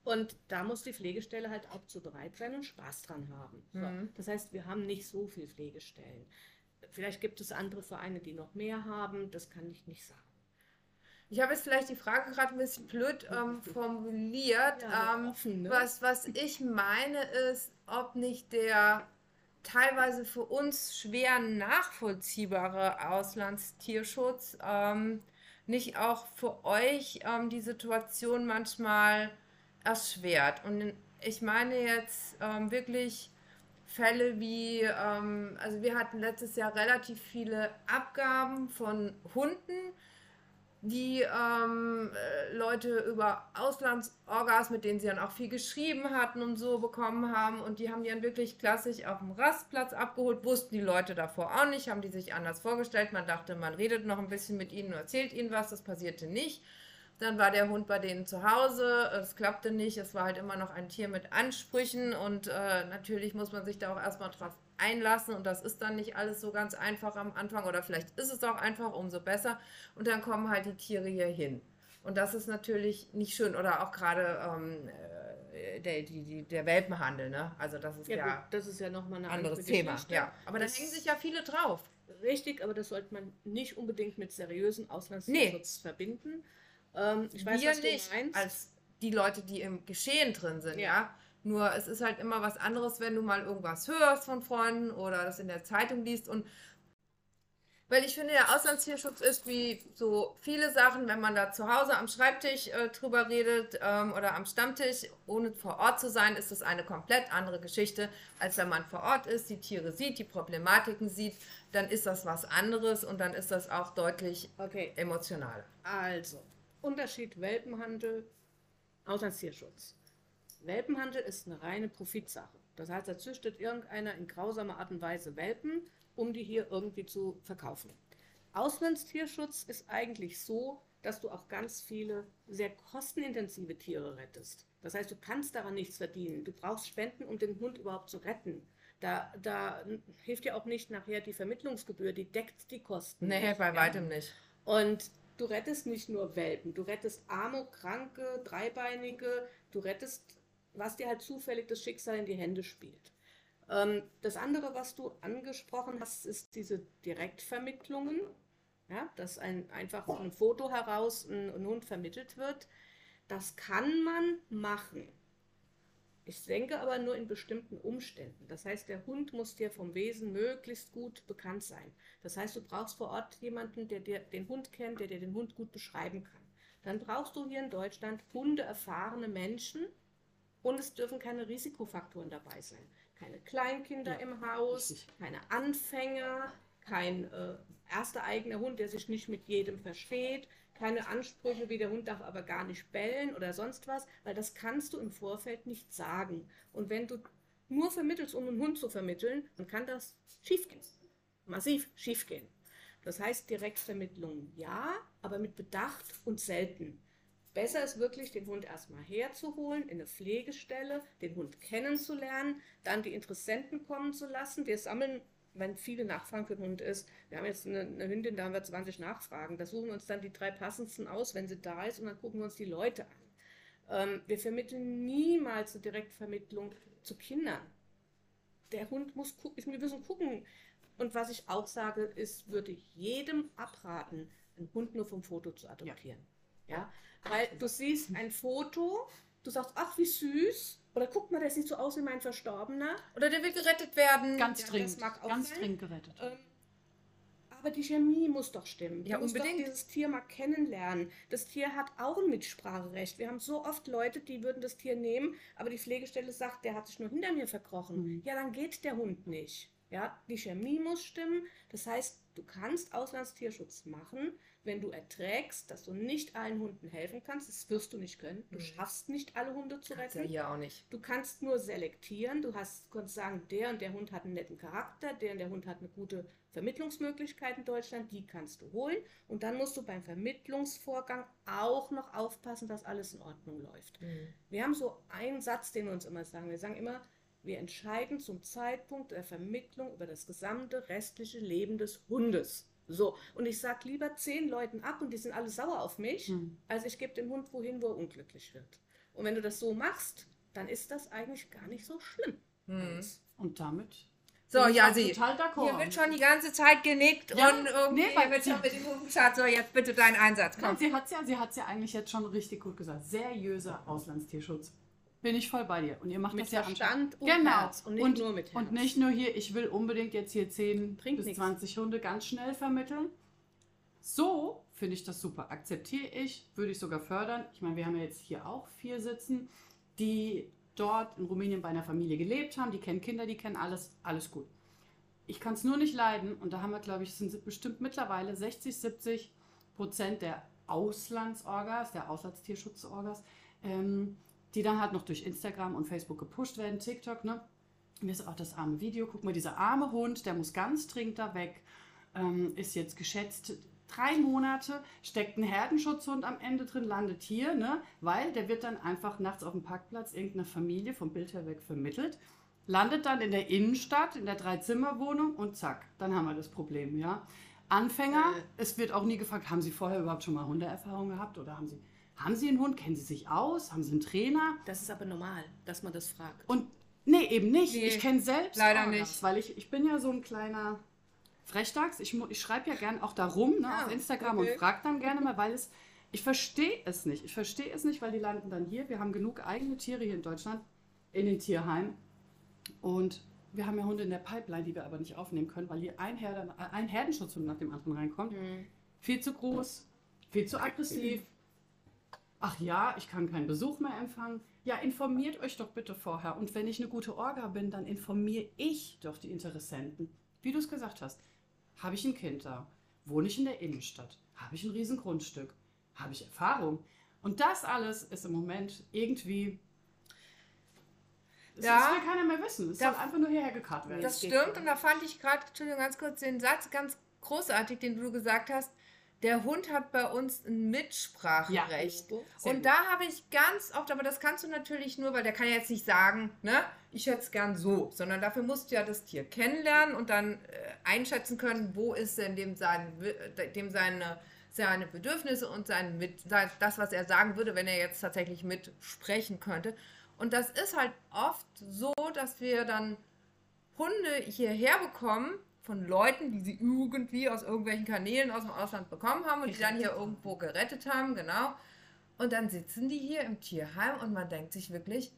Und da muss die Pflegestelle halt auch zu bereit sein und Spaß dran haben. So. Mhm. Das heißt, wir haben nicht so viel Pflegestellen. Vielleicht gibt es andere Vereine, die noch mehr haben, das kann ich nicht sagen. Ich habe jetzt vielleicht die Frage gerade ein bisschen blöd ähm, formuliert. Ja, ähm, offen, ne? was, was ich meine ist, ob nicht der teilweise für uns schwer nachvollziehbare Auslandstierschutz ähm, nicht auch für euch ähm, die Situation manchmal erschwert. Und ich meine jetzt ähm, wirklich Fälle wie, ähm, also wir hatten letztes Jahr relativ viele Abgaben von Hunden, die ähm, äh, Leute über Auslandsorgas, mit denen sie dann auch viel geschrieben hatten und so bekommen haben. Und die haben die dann wirklich klassisch auf dem Rastplatz abgeholt, wussten die Leute davor auch nicht, haben die sich anders vorgestellt. Man dachte, man redet noch ein bisschen mit ihnen und erzählt ihnen was, das passierte nicht. Dann war der Hund bei denen zu Hause, es klappte nicht, es war halt immer noch ein Tier mit Ansprüchen und äh, natürlich muss man sich da auch erstmal drauf einlassen und das ist dann nicht alles so ganz einfach am Anfang oder vielleicht ist es auch einfach, umso besser und dann kommen halt die Tiere hier hin. Und das ist natürlich nicht schön oder auch gerade ähm, äh, der, die, die, der Welpenhandel, ne? Also das ist ja, Ja, gut, das ist ja nochmal ein anderes andere Thema. Geschichte. Ja, aber da Das- hängen sich ja viele drauf. Richtig, aber das sollte man nicht unbedingt mit seriösen Auslandstierschutz verbinden. Ähm, ich weiß, wir was nicht, als die Leute, die im Geschehen drin sind, ja. Ja. Nur es ist halt immer was anderes, wenn du mal irgendwas hörst von Freunden oder das in der Zeitung liest und Weil ich finde, der Auslandstierschutz ist wie so viele Sachen, wenn man da zu Hause am Schreibtisch äh, drüber redet ähm, oder am Stammtisch, ohne vor Ort zu sein, ist das eine komplett andere Geschichte, als wenn man vor Ort ist, die Tiere sieht, die Problematiken sieht, dann ist das was anderes und dann ist das auch deutlich Okay, emotionaler. also Unterschied Welpenhandel, Auslandstierschutz. Welpenhandel ist eine reine Profitsache. Das heißt, da züchtet irgendeiner in grausamer Art und Weise Welpen, um die hier irgendwie zu verkaufen. Auslandstierschutz ist eigentlich so, dass du auch ganz viele sehr kostenintensive Tiere rettest. Das heißt, du kannst daran nichts verdienen. Du brauchst Spenden, um den Hund überhaupt zu retten. Da, da hilft dir auch nicht nachher die Vermittlungsgebühr, die deckt die Kosten. Nee, bei Ja. weitem nicht. Und du rettest nicht nur Welpen, du rettest arme, kranke, dreibeinige, du rettest, was dir halt zufällig das Schicksal in die Hände spielt. Ähm, das andere, was du angesprochen hast, ist diese Direktvermittlungen. Ja, dass ein, einfach von einem Foto heraus ein, ein Hund vermittelt wird. Das kann man machen. Ich denke aber nur in bestimmten Umständen. Das heißt, der Hund muss dir vom Wesen möglichst gut bekannt sein. Das heißt, du brauchst vor Ort jemanden, der dir den Hund kennt, der dir den Hund gut beschreiben kann. Dann brauchst du hier in Deutschland hundeerfahrene Menschen und es dürfen keine Risikofaktoren dabei sein. Keine Kleinkinder Ja, im Haus, richtig. keine Anfänger, kein äh, erster eigener Hund, der sich nicht mit jedem versteht, keine Ansprüche wie der Hund darf aber gar nicht bellen oder sonst was, weil das kannst du im Vorfeld nicht sagen. Und wenn du nur vermittelst, um einen Hund zu vermitteln, dann kann das schiefgehen. Massiv schiefgehen. Das heißt, Direktvermittlung ja, aber mit Bedacht und selten. Besser ist wirklich, den Hund erstmal herzuholen, in eine Pflegestelle, den Hund kennenzulernen, dann die Interessenten kommen zu lassen. Wir sammeln, wenn viele Nachfragen für den Hund ist, wir haben jetzt eine, eine Hündin, da haben wir 20 Nachfragen. Da suchen wir uns dann die drei passendsten aus, wenn sie da ist, und dann gucken wir uns die Leute an. Ähm, wir vermitteln niemals eine Direktvermittlung zu Kindern. Der Hund muss gucken, wir müssen gucken. Und was ich auch sage, ist, würde ich jedem abraten, einen Hund nur vom Foto zu adoptieren. Ja. Weil du siehst ein Foto, du sagst, ach, wie süß. Oder guck mal, der sieht so aus wie mein Verstorbener. Oder der will gerettet werden. Ganz Ja, das dringend. mag auch Ganz sein. dringend gerettet. Ähm, aber die Chemie muss doch stimmen. Ja, du musst unbedingt. Doch dieses Tier mal kennenlernen. Das Tier hat auch ein Mitspracherecht. Wir haben so oft Leute, die würden das Tier nehmen, aber die Pflegestelle sagt, der hat sich nur hinter mir verkrochen. Mhm. Ja, dann geht der Hund nicht. Ja, die Chemie muss stimmen. Das heißt, du kannst Auslandstierschutz machen, wenn du erträgst, dass du nicht allen Hunden helfen kannst. Das wirst du nicht können. Du Mhm. schaffst nicht alle Hunde zu ja retten. hier auch nicht. Du kannst nur selektieren. Du hast, kannst sagen, der und der Hund hat einen netten Charakter, der und der Hund hat eine gute Vermittlungsmöglichkeit in Deutschland, die kannst du holen. Und dann musst du beim Vermittlungsvorgang auch noch aufpassen, dass alles in Ordnung läuft. Wir haben so einen Satz, den wir uns immer sagen. Wir sagen immer, wir entscheiden zum Zeitpunkt der Vermittlung über das gesamte restliche Leben des Hundes. So, und ich sage lieber zehn Leuten ab und die sind alle sauer auf mich, Hm. als ich gebe den Hund wohin, wo er unglücklich wird. Und wenn du das so machst, dann ist das eigentlich gar nicht so schlimm. Hm. Und damit. So, ja, sie. Total. Hier wird schon die ganze Zeit genickt Ja, und irgendwie nee, weil- wird schon mit dem Hunden geschaut. So, jetzt bitte dein Einsatz. Nein, Komm. sie hat es ja, sie hat's ja eigentlich jetzt schon richtig gut gesagt. Seriöser Auslandstierschutz. Bin ich voll bei dir. Und ihr macht Mit das ja Verstand und genau. Herz und nicht nur mit Herz. Und nicht nur hier, ich will unbedingt jetzt hier 10 Bringt bis nichts. 20 Hunde ganz schnell vermitteln. So finde ich das super. Akzeptiere ich, würde ich sogar fördern. Ich meine, wir haben ja jetzt hier auch vier sitzen, die dort in Rumänien bei einer Familie gelebt haben. Die kennen Kinder, die kennen alles, alles gut. Ich kann es nur nicht leiden. Und da haben wir, glaube ich, sind bestimmt mittlerweile 60, 70 Prozent der Auslandsorgas, der Auslandstierschutzorgas, ähm, die dann halt noch durch Instagram und Facebook gepusht werden, TikTok, ne? Mir ist auch das arme Video. Guck mal, dieser arme Hund, der muss ganz dringend da weg. Ähm, ist jetzt geschätzt drei Monate, steckt ein Herdenschutzhund am Ende drin, landet hier, ne? Weil der wird dann einfach nachts auf dem Parkplatz irgendeiner Familie vom Bild her weg vermittelt. Landet dann in der Innenstadt, in der Dreizimmerwohnung und zack, dann haben wir das Problem, ja. Anfänger, Äh. es wird auch nie gefragt, haben Sie vorher überhaupt schon mal Hundeerfahrung gehabt oder haben Sie, haben Sie einen Hund, kennen Sie sich aus, haben Sie einen Trainer? Das ist aber normal, dass man das fragt. Und nee, eben nicht. Nee, ich kenne selbst leider nicht. Weil ich, ich bin ja so ein kleiner Frechdachs. Ich, ich schreibe ja gern auch da rum ne, Ah, auf Instagram okay. und frage dann gerne mal, weil es, ich verstehe es nicht. Ich verstehe es nicht, weil die landen dann hier. Wir haben genug eigene Tiere hier in Deutschland, in den Tierheimen. Und wir haben ja Hunde in der Pipeline, die wir aber nicht aufnehmen können, weil hier ein, Herden, äh, ein Herdenschutzhund nach dem anderen reinkommt. Mhm. Viel zu groß, viel zu aggressiv. Ach ja, ich kann keinen Besuch mehr empfangen. Ja, informiert euch doch bitte vorher. Und wenn ich eine gute Orga bin, dann informiere ich doch die Interessenten. Wie du es gesagt hast. Habe ich ein Kind da? Wohne ich in der Innenstadt? Habe ich ein Riesengrundstück? Habe ich Erfahrung? Und das alles ist im Moment irgendwie. Das Ja. will keiner mehr wissen. Es soll einfach nur hierher gekarrt werden. Das stimmt und da fand ich gerade, Entschuldigung, ganz kurz den Satz ganz großartig, den du gesagt hast. Der Hund hat bei uns ein Mitspracherecht. Sehr Und gut. da habe ich ganz oft, aber das kannst du natürlich nur, weil der kann ja jetzt nicht sagen, ne, ich hätte es gern so, sondern dafür musst du ja das Tier kennenlernen und dann äh, einschätzen können, wo ist denn dem, sein, dem seine, seine Bedürfnisse und sein mit, das, was er sagen würde, wenn er jetzt tatsächlich mitsprechen könnte. Und das ist halt oft so, dass wir dann Hunde hierher bekommen von Leuten, die sie irgendwie aus irgendwelchen Kanälen aus dem Ausland bekommen haben und die dann hier irgendwo gerettet haben, genau. Und dann sitzen die hier im Tierheim und man denkt sich wirklich,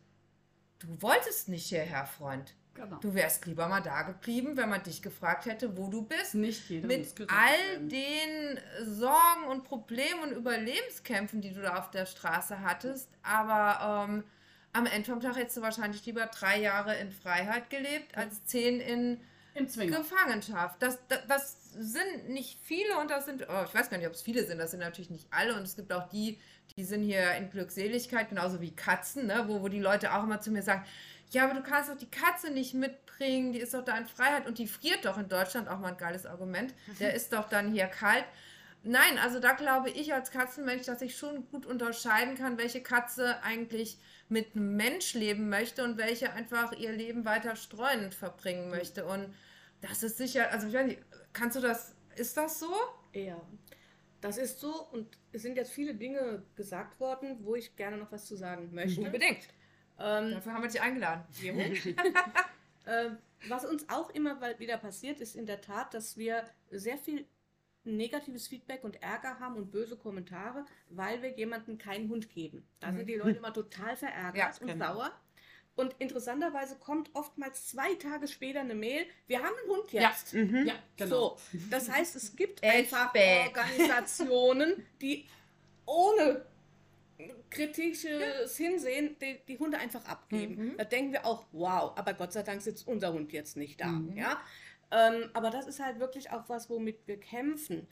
du wolltest nicht hierher, Freund. Genau. Du wärst lieber mal da geblieben, wenn man dich gefragt hätte, wo du bist. Nicht jeder Mit all werden. den Sorgen und Problemen und Überlebenskämpfen, die du da auf der Straße hattest. Aber ähm, am Ende vom Tag hättest du wahrscheinlich lieber drei Jahre in Freiheit gelebt, als zehn in Im Zwinger. Gefangenschaft. Das, das, das sind nicht viele und das sind, oh, ich weiß gar nicht, ob es viele sind, das sind natürlich nicht alle und es gibt auch die, die sind hier in Glückseligkeit, genauso wie Katzen, ne? wo, wo die Leute auch immer zu mir sagen, ja, aber du kannst doch die Katze nicht mitbringen, die ist doch da in Freiheit und die friert doch in Deutschland, auch mal ein geiles Argument, der ist doch dann hier kalt. Nein, also da glaube ich als Katzenmensch, dass ich schon gut unterscheiden kann, welche Katze eigentlich mit einem Mensch leben möchte und welche einfach ihr Leben weiter streunend verbringen möchte. Und das ist sicher, also ich weiß nicht, kannst du das, ist das so? Ja, das ist so und es sind jetzt viele Dinge gesagt worden, wo ich gerne noch was zu sagen möchte. Unbedingt. Ähm, Dafür haben wir dich eingeladen. äh, was uns auch immer wieder passiert, ist in der Tat, dass wir sehr viel negatives Feedback und Ärger haben und böse Kommentare, weil wir jemandem keinen Hund geben. Da Mhm. sind die Leute immer total verärgert Ja, und genau. sauer. Und interessanterweise kommt oftmals zwei Tage später eine Mail, wir haben einen Hund Ja. jetzt. Mhm. Ja, genau. So, das heißt, es gibt einfach. Organisationen, die ohne kritisches Hinsehen die, die Hunde einfach abgeben. Mhm. Da denken wir auch, wow, aber Gott sei Dank sitzt unser Hund jetzt nicht da. Mhm. Ja? Ähm, aber das ist halt wirklich auch was, womit wir kämpfen.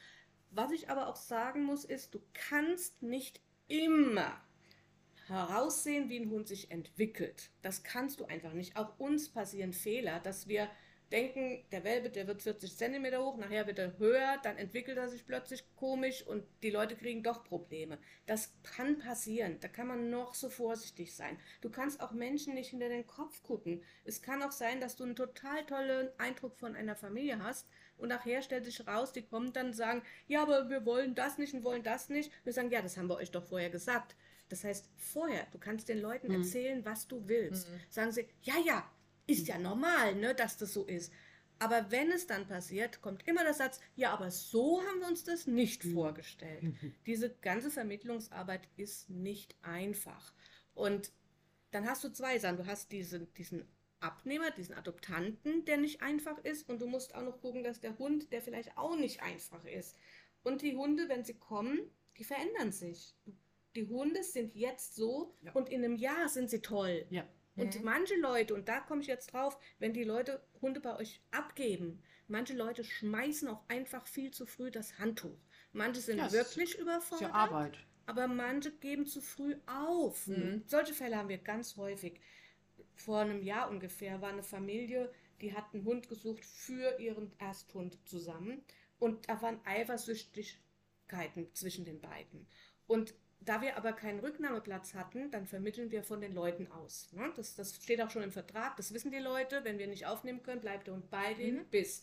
Was ich aber auch sagen muss, ist, du kannst nicht immer heraussehen, wie ein Hund sich entwickelt. Das kannst du einfach nicht. Auch uns passieren Fehler, dass wir denken, der Welpe, der wird 40 Zentimeter hoch, nachher wird er höher, dann entwickelt er sich plötzlich komisch und die Leute kriegen doch Probleme. Das kann passieren. Da kann man noch so vorsichtig sein. Du kannst auch Menschen nicht hinter den Kopf gucken. Es kann auch sein, dass du einen total tollen Eindruck von einer Familie hast und nachher stellt sich raus, die kommen dann und sagen, ja, aber wir wollen das nicht und wollen das nicht. Wir sagen, ja, das haben wir euch doch vorher gesagt. Das heißt, vorher, du kannst den Leuten Mhm. erzählen, was du willst. Mhm. Sagen sie, ja, ja, ist ja normal, ne, dass das so ist. Aber wenn es dann passiert, kommt immer der Satz, ja, aber so haben wir uns das nicht Mhm. vorgestellt. Diese ganze Vermittlungsarbeit ist nicht einfach. Und dann hast du zwei Sachen. Du hast diesen, diesen Abnehmer, diesen Adoptanten, der nicht einfach ist. Und du musst auch noch gucken, dass der Hund, der vielleicht auch nicht einfach ist. Und die Hunde, wenn sie kommen, die verändern sich. Die Hunde sind jetzt so Ja. und in einem Jahr sind sie toll. Ja. Und Mhm. manche Leute, und da komme ich jetzt drauf, wenn die Leute Hunde bei euch abgeben, manche Leute schmeißen auch einfach viel zu früh das Handtuch. Manche sind Ja, wirklich Ist ja überfordert, Arbeit. aber manche geben zu früh auf. Mhm. Solche Fälle haben wir ganz häufig. Vor einem Jahr ungefähr war eine Familie, die hat einen Hund gesucht für ihren Ersthund zusammen. Und da waren Eifersüchtigkeiten zwischen den beiden. Und da wir aber keinen Rücknahmeplatz hatten, dann vermitteln wir von den Leuten aus. Ne? Das, das steht auch schon im Vertrag, das wissen die Leute. Wenn wir nicht aufnehmen können, bleibt der Hund bei denen Mhm. bis.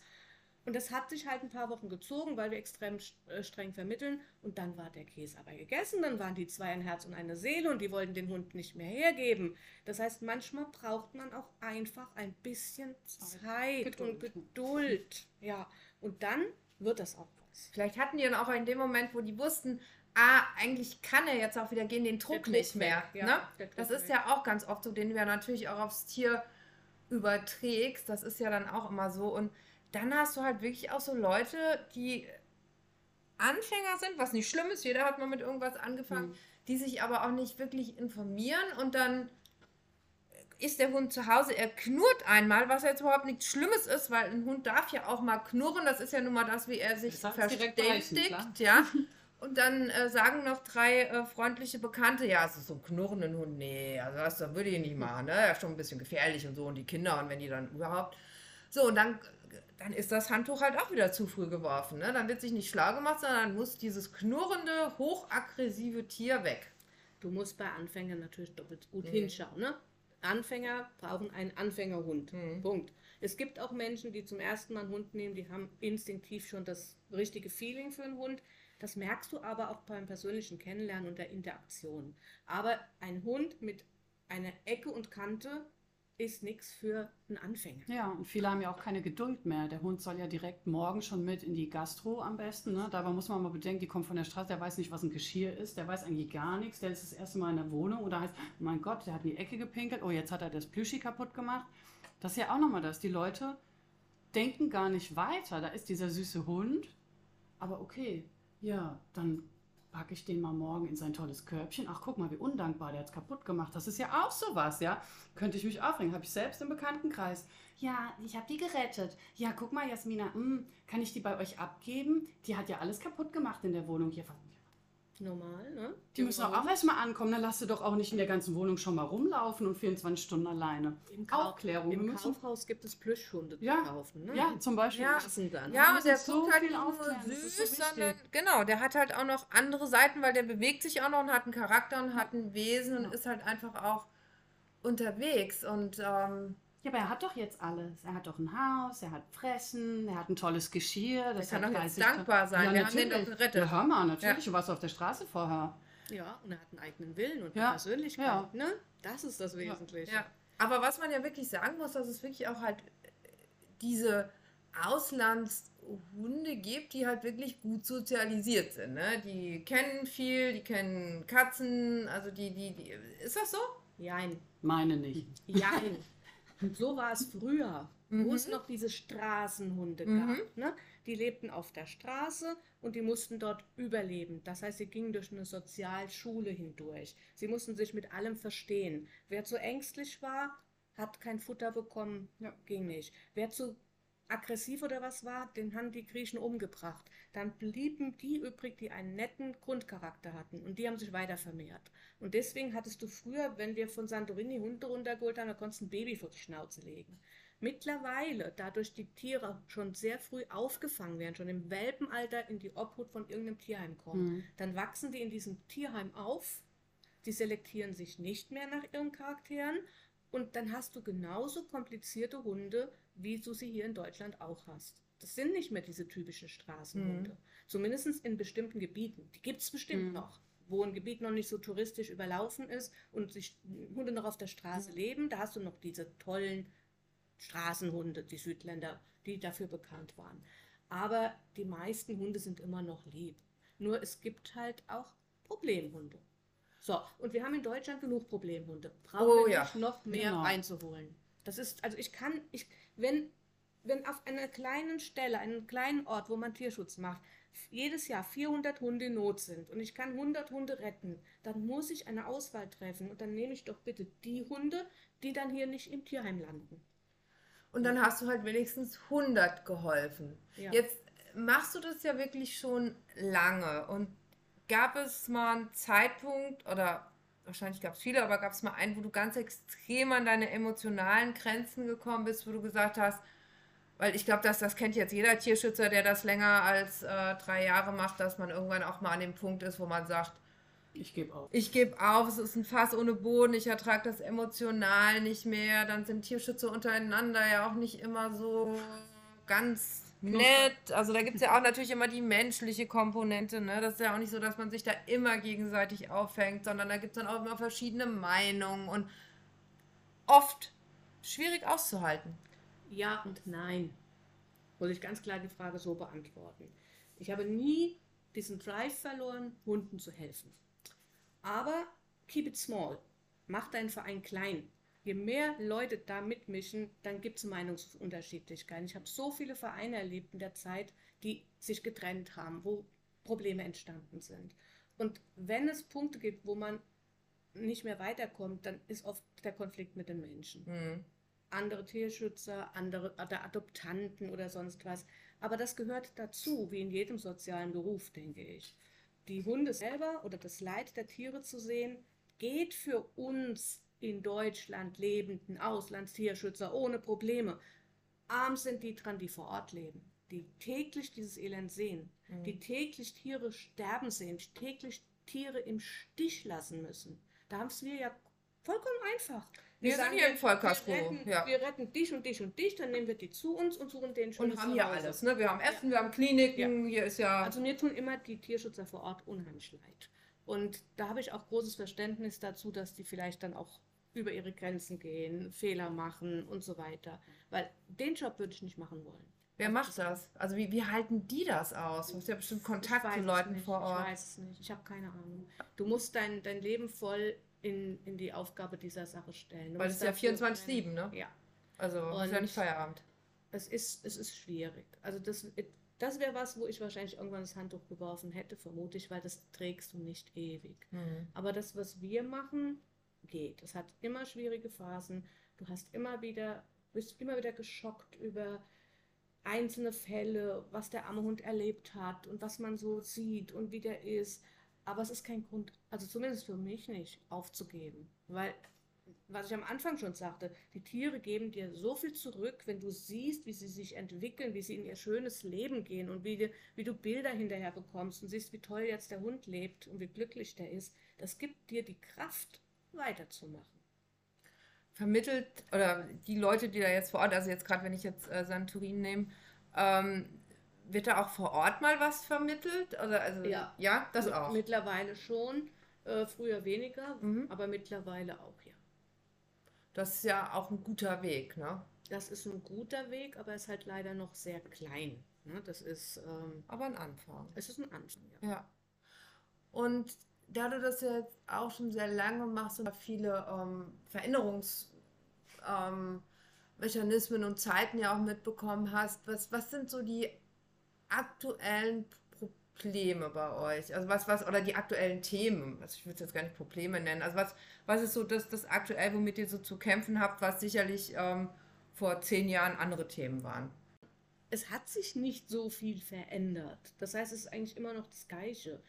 Und das hat sich halt ein paar Wochen gezogen, weil wir extrem äh, streng vermitteln. Und dann war der Käse aber gegessen. Dann waren die zwei ein Herz und eine Seele und die wollten den Hund nicht mehr hergeben. Das heißt, manchmal braucht man auch einfach ein bisschen Zeit Geduld. und Geduld. Ja, und dann wird das auch was. Vielleicht hatten die dann auch in dem Moment, wo die wussten, ah, eigentlich kann er jetzt auch wieder gehen, den Druck, nicht mehr. weg, ja, ne? Das ist ja auch ganz oft so, den wir natürlich auch aufs Tier überträgst, das ist ja dann auch immer so. Und dann hast du halt wirklich auch so Leute, die Anfänger sind, was nicht schlimm ist, jeder hat mal mit irgendwas angefangen, Mhm. die sich aber auch nicht wirklich informieren und dann ist der Hund zu Hause, er knurrt einmal, was jetzt überhaupt nichts Schlimmes ist, weil ein Hund darf ja auch mal knurren, das ist ja nun mal das, wie er sich beißen, verständigt, ja. Und dann äh, sagen noch drei äh, freundliche Bekannte, ja, es ist so ein knurrenden Hund, nee, also das, das würde ich nicht machen, ne? Er ist schon ein bisschen gefährlich und so und die Kinder und wenn die dann überhaupt. So, und dann, dann ist das Handtuch halt auch wieder zu früh geworfen, ne? Dann wird sich nicht schlau gemacht, sondern dann muss dieses knurrende, hochaggressive Tier weg. Du musst bei Anfängern natürlich doppelt gut Mhm. hinschauen. Ne? Anfänger brauchen einen Anfängerhund. Mhm. Punkt. Es gibt auch Menschen, die zum ersten Mal einen Hund nehmen, die haben instinktiv schon das richtige Feeling für einen Hund. Das merkst du aber auch beim persönlichen Kennenlernen und der Interaktion. Aber ein Hund mit einer Ecke und Kante ist nichts für einen Anfänger. Ja, und viele haben ja auch keine Geduld mehr. Der Hund soll ja direkt morgen schon mit in die Gastro am besten. Ne? Dabei muss man mal bedenken, die kommt von der Straße, der weiß nicht, was ein Geschirr ist, der weiß eigentlich gar nichts. Der ist das erste Mal in der Wohnung da heißt, mein Gott, der hat in die Ecke gepinkelt, oh, jetzt hat er das Plüschi kaputt gemacht. Das ist ja auch nochmal das. Die Leute denken gar nicht weiter. Da ist dieser süße Hund, aber okay, ja, dann packe ich den mal morgen in sein tolles Körbchen. Ach, guck mal, wie undankbar, der hat es kaputt gemacht. Das ist ja auch sowas, ja. Könnte ich mich aufregen. Habe ich selbst im Bekanntenkreis. Ja, ich habe die gerettet. Ja, guck mal, Jasmina, mm, kann ich die bei euch abgeben? Die hat ja alles kaputt gemacht in der Wohnung. Hier, Normal, ne? die müssen doch auch erstmal ankommen. Dann lass sie doch auch nicht in der ganzen Wohnung schon mal rumlaufen und 24 Stunden alleine. Im, Kau Aufklärung. Im müssen, Kaufhaus gibt es Plüschhunde Ja. zu kaufen. Ne? ja, zum Beispiel. Ja. Dann. Ja, und der so halt viel nicht nur so süß, wichtig. sondern genau, der hat halt auch noch andere Seiten, weil der bewegt sich auch noch und hat einen Charakter und hat ein Wesen und Ja. ist halt einfach auch unterwegs. Und ähm, Ja, aber er hat doch jetzt alles. Er hat doch ein Haus, er hat Fressen, er hat ein tolles Geschirr. Das kann hat doch jetzt 30 dankbar sein. Ja, Wir haben den natürlich. doch gerettet. Ja, hör mal, natürlich. Du warst auf der Straße vorher. Ja, und er hat einen eigenen Willen und Ja, eine Persönlichkeit. ja. Ne? Das ist das Wesentliche. Ja, aber was man ja wirklich sagen muss, dass es wirklich auch halt äh, diese Auslandshunde gibt, die halt wirklich gut sozialisiert sind. Ne? Die kennen viel, die kennen Katzen, also die, die, die. Ist das so? Jein. Meine nicht. Jein. So war es früher, Mhm. wo es noch diese Straßenhunde Mhm. gab. Ne? Die lebten auf der Straße und die mussten dort überleben. Das heißt, sie gingen durch eine Sozialschule hindurch. Sie mussten sich mit allem verstehen. Wer zu ängstlich war, hat kein Futter bekommen, Ja. ging nicht. Wer zu aggressiv oder was war, den haben die Griechen umgebracht. Dann blieben die übrig, die einen netten Grundcharakter hatten und die haben sich weiter vermehrt. Und deswegen hattest du früher, wenn wir von Santorini Hunde runtergeholt haben, da konntest du ein Baby vor die Schnauze legen. Mittlerweile, dadurch die Tiere schon sehr früh aufgefangen werden, schon im Welpenalter in die Obhut von irgendeinem Tierheim kommen, Mhm. dann wachsen die in diesem Tierheim auf, die selektieren sich nicht mehr nach ihren Charakteren und dann hast du genauso komplizierte Hunde, wie du sie hier in Deutschland auch hast. Das sind nicht mehr diese typischen Straßenhunde. Zumindest in bestimmten Gebieten. Die gibt es bestimmt Mhm. noch. Wo ein Gebiet noch nicht so touristisch überlaufen ist und sich Hunde noch auf der Straße leben, da hast du noch diese tollen Straßenhunde, die Südländer, die dafür bekannt waren. Aber die meisten Hunde sind immer noch lieb. Nur es gibt halt auch Problemhunde. So, und wir haben in Deutschland genug Problemhunde. Brauchen Oh wir ja. nicht noch mehr Genau. reinzuholen. Das ist, also ich kann, ich, wenn, wenn auf einer kleinen Stelle, einem kleinen Ort, wo man Tierschutz macht, jedes Jahr 400 Hunde in Not sind und ich kann 100 Hunde retten, dann muss ich eine Auswahl treffen und dann nehme ich doch bitte die Hunde, die dann hier nicht im Tierheim landen. Und dann hast du halt wenigstens 100 geholfen. Ja. Jetzt machst du das ja wirklich schon lange. Und gab es mal einen Zeitpunkt, oder wahrscheinlich gab es viele, aber gab es mal einen, wo du ganz extrem an deine emotionalen Grenzen gekommen bist, wo du gesagt hast, weil ich glaube, dass das kennt jetzt jeder Tierschützer, der das länger als äh, drei Jahre macht, dass man irgendwann auch mal an dem Punkt ist, wo man sagt, Ich gebe auf. ich gebe auf, es ist ein Fass ohne Boden, ich ertrage das emotional nicht mehr. Dann sind Tierschützer untereinander ja auch nicht immer so ganz nett. Also da gibt es ja auch natürlich immer die menschliche Komponente. Ne? Das ist ja auch nicht so, dass man sich da immer gegenseitig aufhängt, sondern da gibt es dann auch immer verschiedene Meinungen und oft schwierig auszuhalten. Ja und nein. Muss ich ganz klar die Frage so beantworten. Ich habe nie diesen Drive verloren, Hunden zu helfen. Aber keep it small. Mach deinen Verein klein. Je mehr Leute da mitmischen, dann gibt es Meinungsunterschiedlichkeiten. Ich habe so viele Vereine erlebt in der Zeit, die sich getrennt haben, wo Probleme entstanden sind. Und wenn es Punkte gibt, wo man nicht mehr weiterkommt, dann ist oft der Konflikt mit den Menschen. Mhm. Andere Tierschützer, andere oder Adoptanten oder sonst was. Aber das gehört dazu, wie in jedem sozialen Beruf, denke ich. Die Hunde selber oder das Leid der Tiere zu sehen, geht für uns in Deutschland lebenden Auslandstierschützer ohne Probleme. Arm sind die dran, die vor Ort leben, die täglich dieses Elend sehen, Mhm. die täglich Tiere sterben sehen, täglich Tiere im Stich lassen müssen. Da haben es wir ja vollkommen einfach. Wir sind sagen, hier im Vollkasko, Wir retten, ja. wir retten dich und dich und dich, dann nehmen wir die zu uns und suchen den Und schönes haben hier alles. Ne? Wir haben Essen, wir haben Kliniken, hier ist ja. Also mir tun immer die Tierschützer vor Ort unheimlich leid. Und da habe ich auch großes Verständnis dazu, dass die vielleicht dann auch über ihre Grenzen gehen, Fehler machen und so weiter. Weil den Job würde ich nicht machen wollen. wer macht das? Also wie, wie halten die das aus? Du hast ja bestimmt Kontakt zu Leuten nicht. vor Ort. Ich weiß es nicht. Ich habe keine Ahnung. Du musst dein, dein Leben voll in, in die Aufgabe dieser Sache stellen. Du Weil es ist ja dafür 24-7, brennen. ne? Ja. Also ist ja Und- nicht Feierabend. es ist, es ist schwierig. Also das, das wäre was, wo ich wahrscheinlich irgendwann das Handtuch geworfen hätte, vermute ich, weil das trägst du nicht ewig. Mhm. Aber das, was wir machen, geht. Es hat immer schwierige Phasen. Du hast immer wieder, bist immer wieder geschockt über einzelne Fälle, was der arme Hund erlebt hat und was man so sieht und wie der ist. Aber es ist kein Grund, also zumindest für mich nicht, aufzugeben. Weil, was ich am Anfang schon sagte, die Tiere geben dir so viel zurück, wenn du siehst, wie sie sich entwickeln, wie sie in ihr schönes Leben gehen und wie, wie du Bilder hinterher bekommst und siehst, wie toll jetzt der Hund lebt und wie glücklich der ist. Das gibt dir die Kraft, weiterzumachen. Vermittelt, oder die Leute, die da jetzt vor Ort, also jetzt gerade wenn ich jetzt äh, Santorin nehme, ähm, wird da auch vor Ort mal was vermittelt? Oder also, Ja. ja, das auch. Mittlerweile schon, äh, früher weniger, Mhm. aber mittlerweile auch, ja. Das ist ja auch ein guter Weg, ne? Das ist ein guter Weg, aber ist halt leider noch sehr klein. Ne? Das ist, ähm, Aber ein Anfang. es ist ein Anfang, ja. Ja. Und da du das jetzt auch schon sehr lange machst und viele ähm, Veränderungsmechanismen ähm, und Zeiten ja auch mitbekommen hast, was, was sind so die aktuellen Probleme bei euch? Also was, was, oder die aktuellen Themen, also ich würde es jetzt gar nicht Probleme nennen, also was, was ist so das, das aktuell, womit ihr so zu kämpfen habt, was sicherlich ähm, vor zehn Jahren andere Themen waren? Es hat sich nicht so viel verändert. Das heißt, es ist eigentlich immer noch das Gleiche.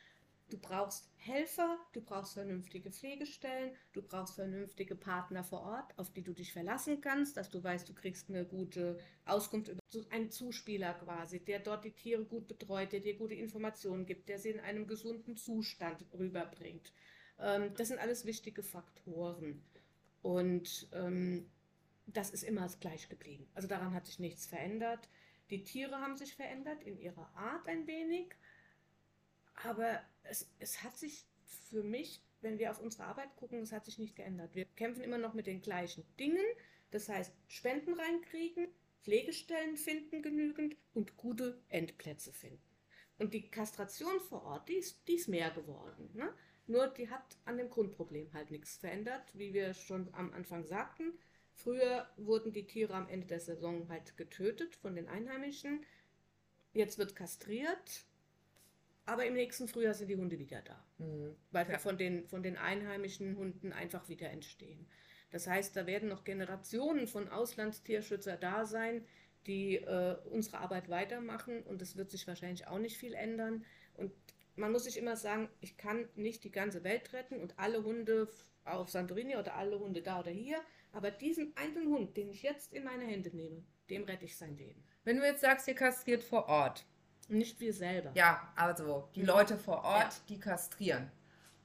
Du brauchst Helfer, du brauchst vernünftige Pflegestellen, du brauchst vernünftige Partner vor Ort, auf die du dich verlassen kannst, dass du weißt, du kriegst eine gute Auskunft über einen Zuspieler quasi, der dort die Tiere gut betreut, der dir gute Informationen gibt, der sie in einem gesunden Zustand rüberbringt. Ähm, das sind alles wichtige Faktoren. Und ähm, das ist immer gleich geblieben. Also daran hat sich nichts verändert. Die Tiere haben sich verändert in ihrer Art ein wenig. Aber es, es hat sich für mich, wenn wir auf unsere Arbeit gucken, es hat sich nicht geändert. Wir kämpfen immer noch mit den gleichen Dingen. Das heißt, Spenden reinkriegen, Pflegestellen finden genügend und gute Endplätze finden. Und die Kastration vor Ort, die ist, die ist mehr geworden. Ne? Nur die hat an dem Grundproblem halt nichts verändert, wie wir schon am Anfang sagten. Früher wurden die Tiere am Ende der Saison halt getötet von den Einheimischen. Jetzt wird kastriert, aber im nächsten Frühjahr sind die Hunde wieder da, Mhm. weil wir Ja. von den, von den einheimischen Hunden einfach wieder entstehen. Das heißt, da werden noch Generationen von Auslandstierschützer da sein, die äh, unsere Arbeit weitermachen und es wird sich wahrscheinlich auch nicht viel ändern. Und man muss sich immer sagen, ich kann nicht die ganze Welt retten und alle Hunde auf Santorini oder alle Hunde da oder hier, aber diesen einen Hund, den ich jetzt in meine Hände nehme, dem rette ich sein Leben. Wenn du jetzt sagst, ihr kastriert vor Ort, nicht wir selber. Ja, also die. Leute vor Ort, Ja. die kastrieren.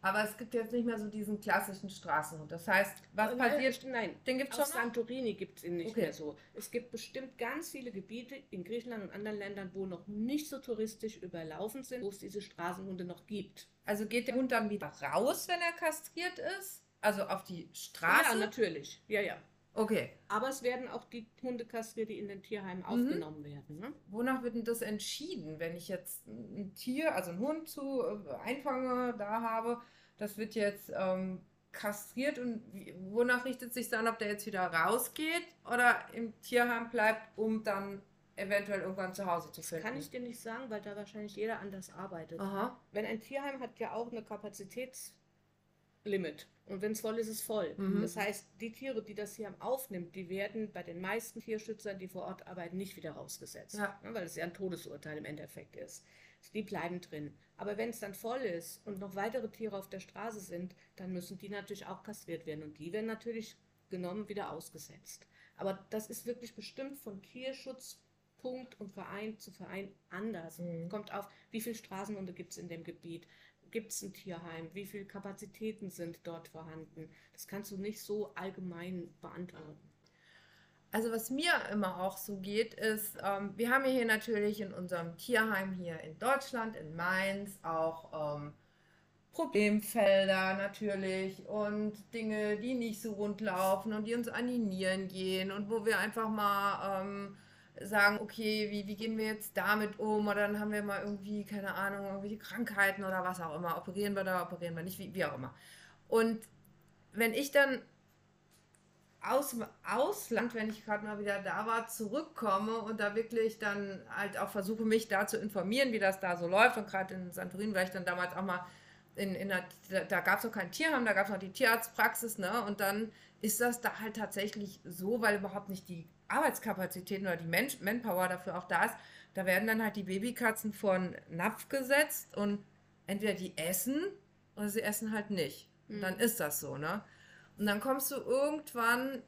Aber es gibt jetzt nicht mehr so diesen klassischen Straßenhund. Das heißt, was Äh, passiert? Nein, Den gibt es auf schon noch? Santorini gibt es ihn nicht Okay. mehr so. Es gibt bestimmt ganz viele Gebiete in Griechenland und anderen Ländern, wo noch nicht so touristisch überlaufen sind, wo es diese Straßenhunde noch gibt. Also geht der Hund dann wieder raus, wenn er kastriert ist? Also auf die Ja, Straße? natürlich. Ja, ja. Okay. Aber es werden auch die Hunde kastriert, die in den Tierheimen Mhm. aufgenommen werden. Ne? Wonach wird denn das entschieden, wenn ich jetzt ein Tier, also einen Hund zu äh, einfange, da habe? Das wird jetzt ähm, kastriert und wie, wonach richtet sich dann, ob der jetzt wieder rausgeht oder im Tierheim bleibt, um dann eventuell irgendwann zu Hause zu finden? Kann ich dir nicht sagen, weil da wahrscheinlich jeder anders arbeitet. Aha. Wenn ein Tierheim hat ja auch eine Kapazitätslimit. Und wenn es voll ist, ist es voll. Mhm. Das heißt, die Tiere, die das Tierheim aufnimmt, die werden bei den meisten Tierschützern, die vor Ort arbeiten, nicht wieder rausgesetzt. Ja. weil es ja ein Todesurteil im Endeffekt ist. Die bleiben drin. Aber wenn es dann voll ist und noch weitere Tiere auf der Straße sind, dann müssen die natürlich auch kastriert werden. Und die werden natürlich genommen, wieder ausgesetzt. Aber das ist wirklich bestimmt von Tierschutzpunkt und Verein zu Verein anders. Mhm. Kommt auf, wie viele Straßenhunde gibt es in dem Gebiet? Gibt es ein Tierheim? Wie viele Kapazitäten sind dort vorhanden? Das kannst du nicht so allgemein beantworten. Also was mir immer auch so geht, ist, ähm, wir haben hier natürlich in unserem Tierheim hier in Deutschland, in Mainz, auch ähm, Problemfelder natürlich und Dinge, die nicht so rund laufen und die uns an die Nieren gehen und wo wir einfach mal ähm, sagen, okay, wie, wie gehen wir jetzt damit um? Oder dann haben wir mal irgendwie, keine Ahnung, irgendwelche Krankheiten oder was auch immer. Operieren wir da, operieren wir nicht, wie, wie auch immer. Und wenn ich dann aus dem Ausland, wenn ich gerade mal wieder da war, zurückkomme und da wirklich dann halt auch versuche, mich da zu informieren, wie das da so läuft. Und gerade in Santorin war ich dann damals auch mal in, in der, da, da gab es noch kein Tierheim, da gab es noch die Tierarztpraxis, ne? Und dann ist das da halt tatsächlich so, weil überhaupt nicht die Arbeitskapazitäten oder die Mensch Manpower dafür auch da ist. Da werden dann halt die Babykatzen vor einen Napf gesetzt und entweder die essen oder sie essen halt nicht. Und dann ist das so, ne? Und dann kommst du irgendwann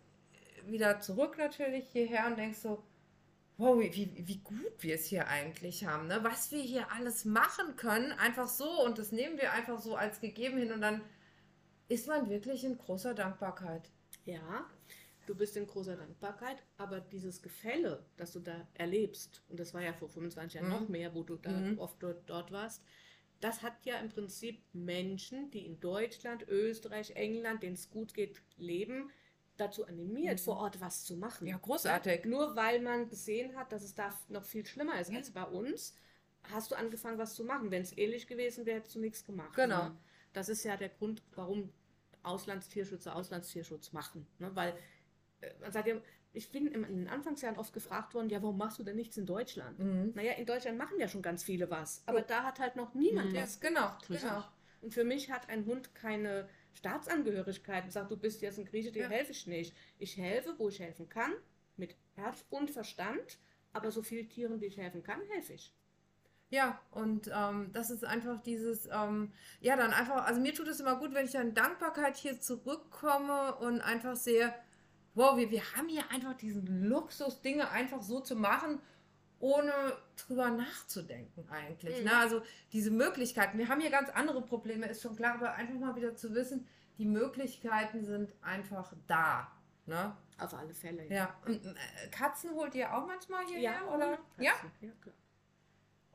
wieder zurück natürlich hierher und denkst so, wow, wie, wie, wie gut wir es hier eigentlich haben, ne? Was wir hier alles machen können, einfach so und das nehmen wir einfach so als gegeben hin und dann ist man wirklich in großer Dankbarkeit. Ja, du bist in großer Dankbarkeit, aber dieses Gefälle, das du da erlebst, und das war ja vor 25 Jahren Mhm. noch mehr, wo du da Mhm. oft dort, dort warst, das hat ja im Prinzip Menschen, die in Deutschland, Österreich, England, denen es gut geht, leben, dazu animiert, Mhm. vor Ort was zu machen. Ja, großartig. Nur weil man gesehen hat, dass es da noch viel schlimmer ist Ja. als bei uns, hast du angefangen, was zu machen. Wenn es ähnlich gewesen wäre, hättest du nichts gemacht. Genau. Ne? Das ist ja der Grund, warum Auslandstierschützer Auslandstierschutz machen. Ne? Weil man sagt ja, ich bin in den Anfangsjahren oft gefragt worden, ja, warum machst du denn nichts in Deutschland? Mhm. Naja, in Deutschland machen ja schon ganz viele was, aber Ja. da hat halt noch niemand Mhm. was. Genau, genau. Und für mich hat ein Hund keine Staatsangehörigkeit und sagt, du bist jetzt ein Grieche, dir Ja. helfe ich nicht. Ich helfe, wo ich helfen kann, mit Herz und Verstand, aber so vielen Tieren, wie ich helfen kann, helfe ich. Ja, und ähm, das ist einfach dieses, ähm, ja, dann einfach, also mir tut es immer gut, wenn ich dann Dankbarkeit hier zurückkomme und einfach sehe, wow, wir, wir haben hier einfach diesen Luxus, Dinge einfach so zu machen, ohne drüber nachzudenken eigentlich. Mhm. Ne? Also diese Möglichkeiten, wir haben hier ganz andere Probleme, ist schon klar, aber einfach mal wieder zu wissen, die Möglichkeiten sind einfach da. Ne? Auf alle Fälle. Ja. Und, äh, Katzen holt ihr auch manchmal hierher, Ja, oder? Ja. Katzen. ja klar.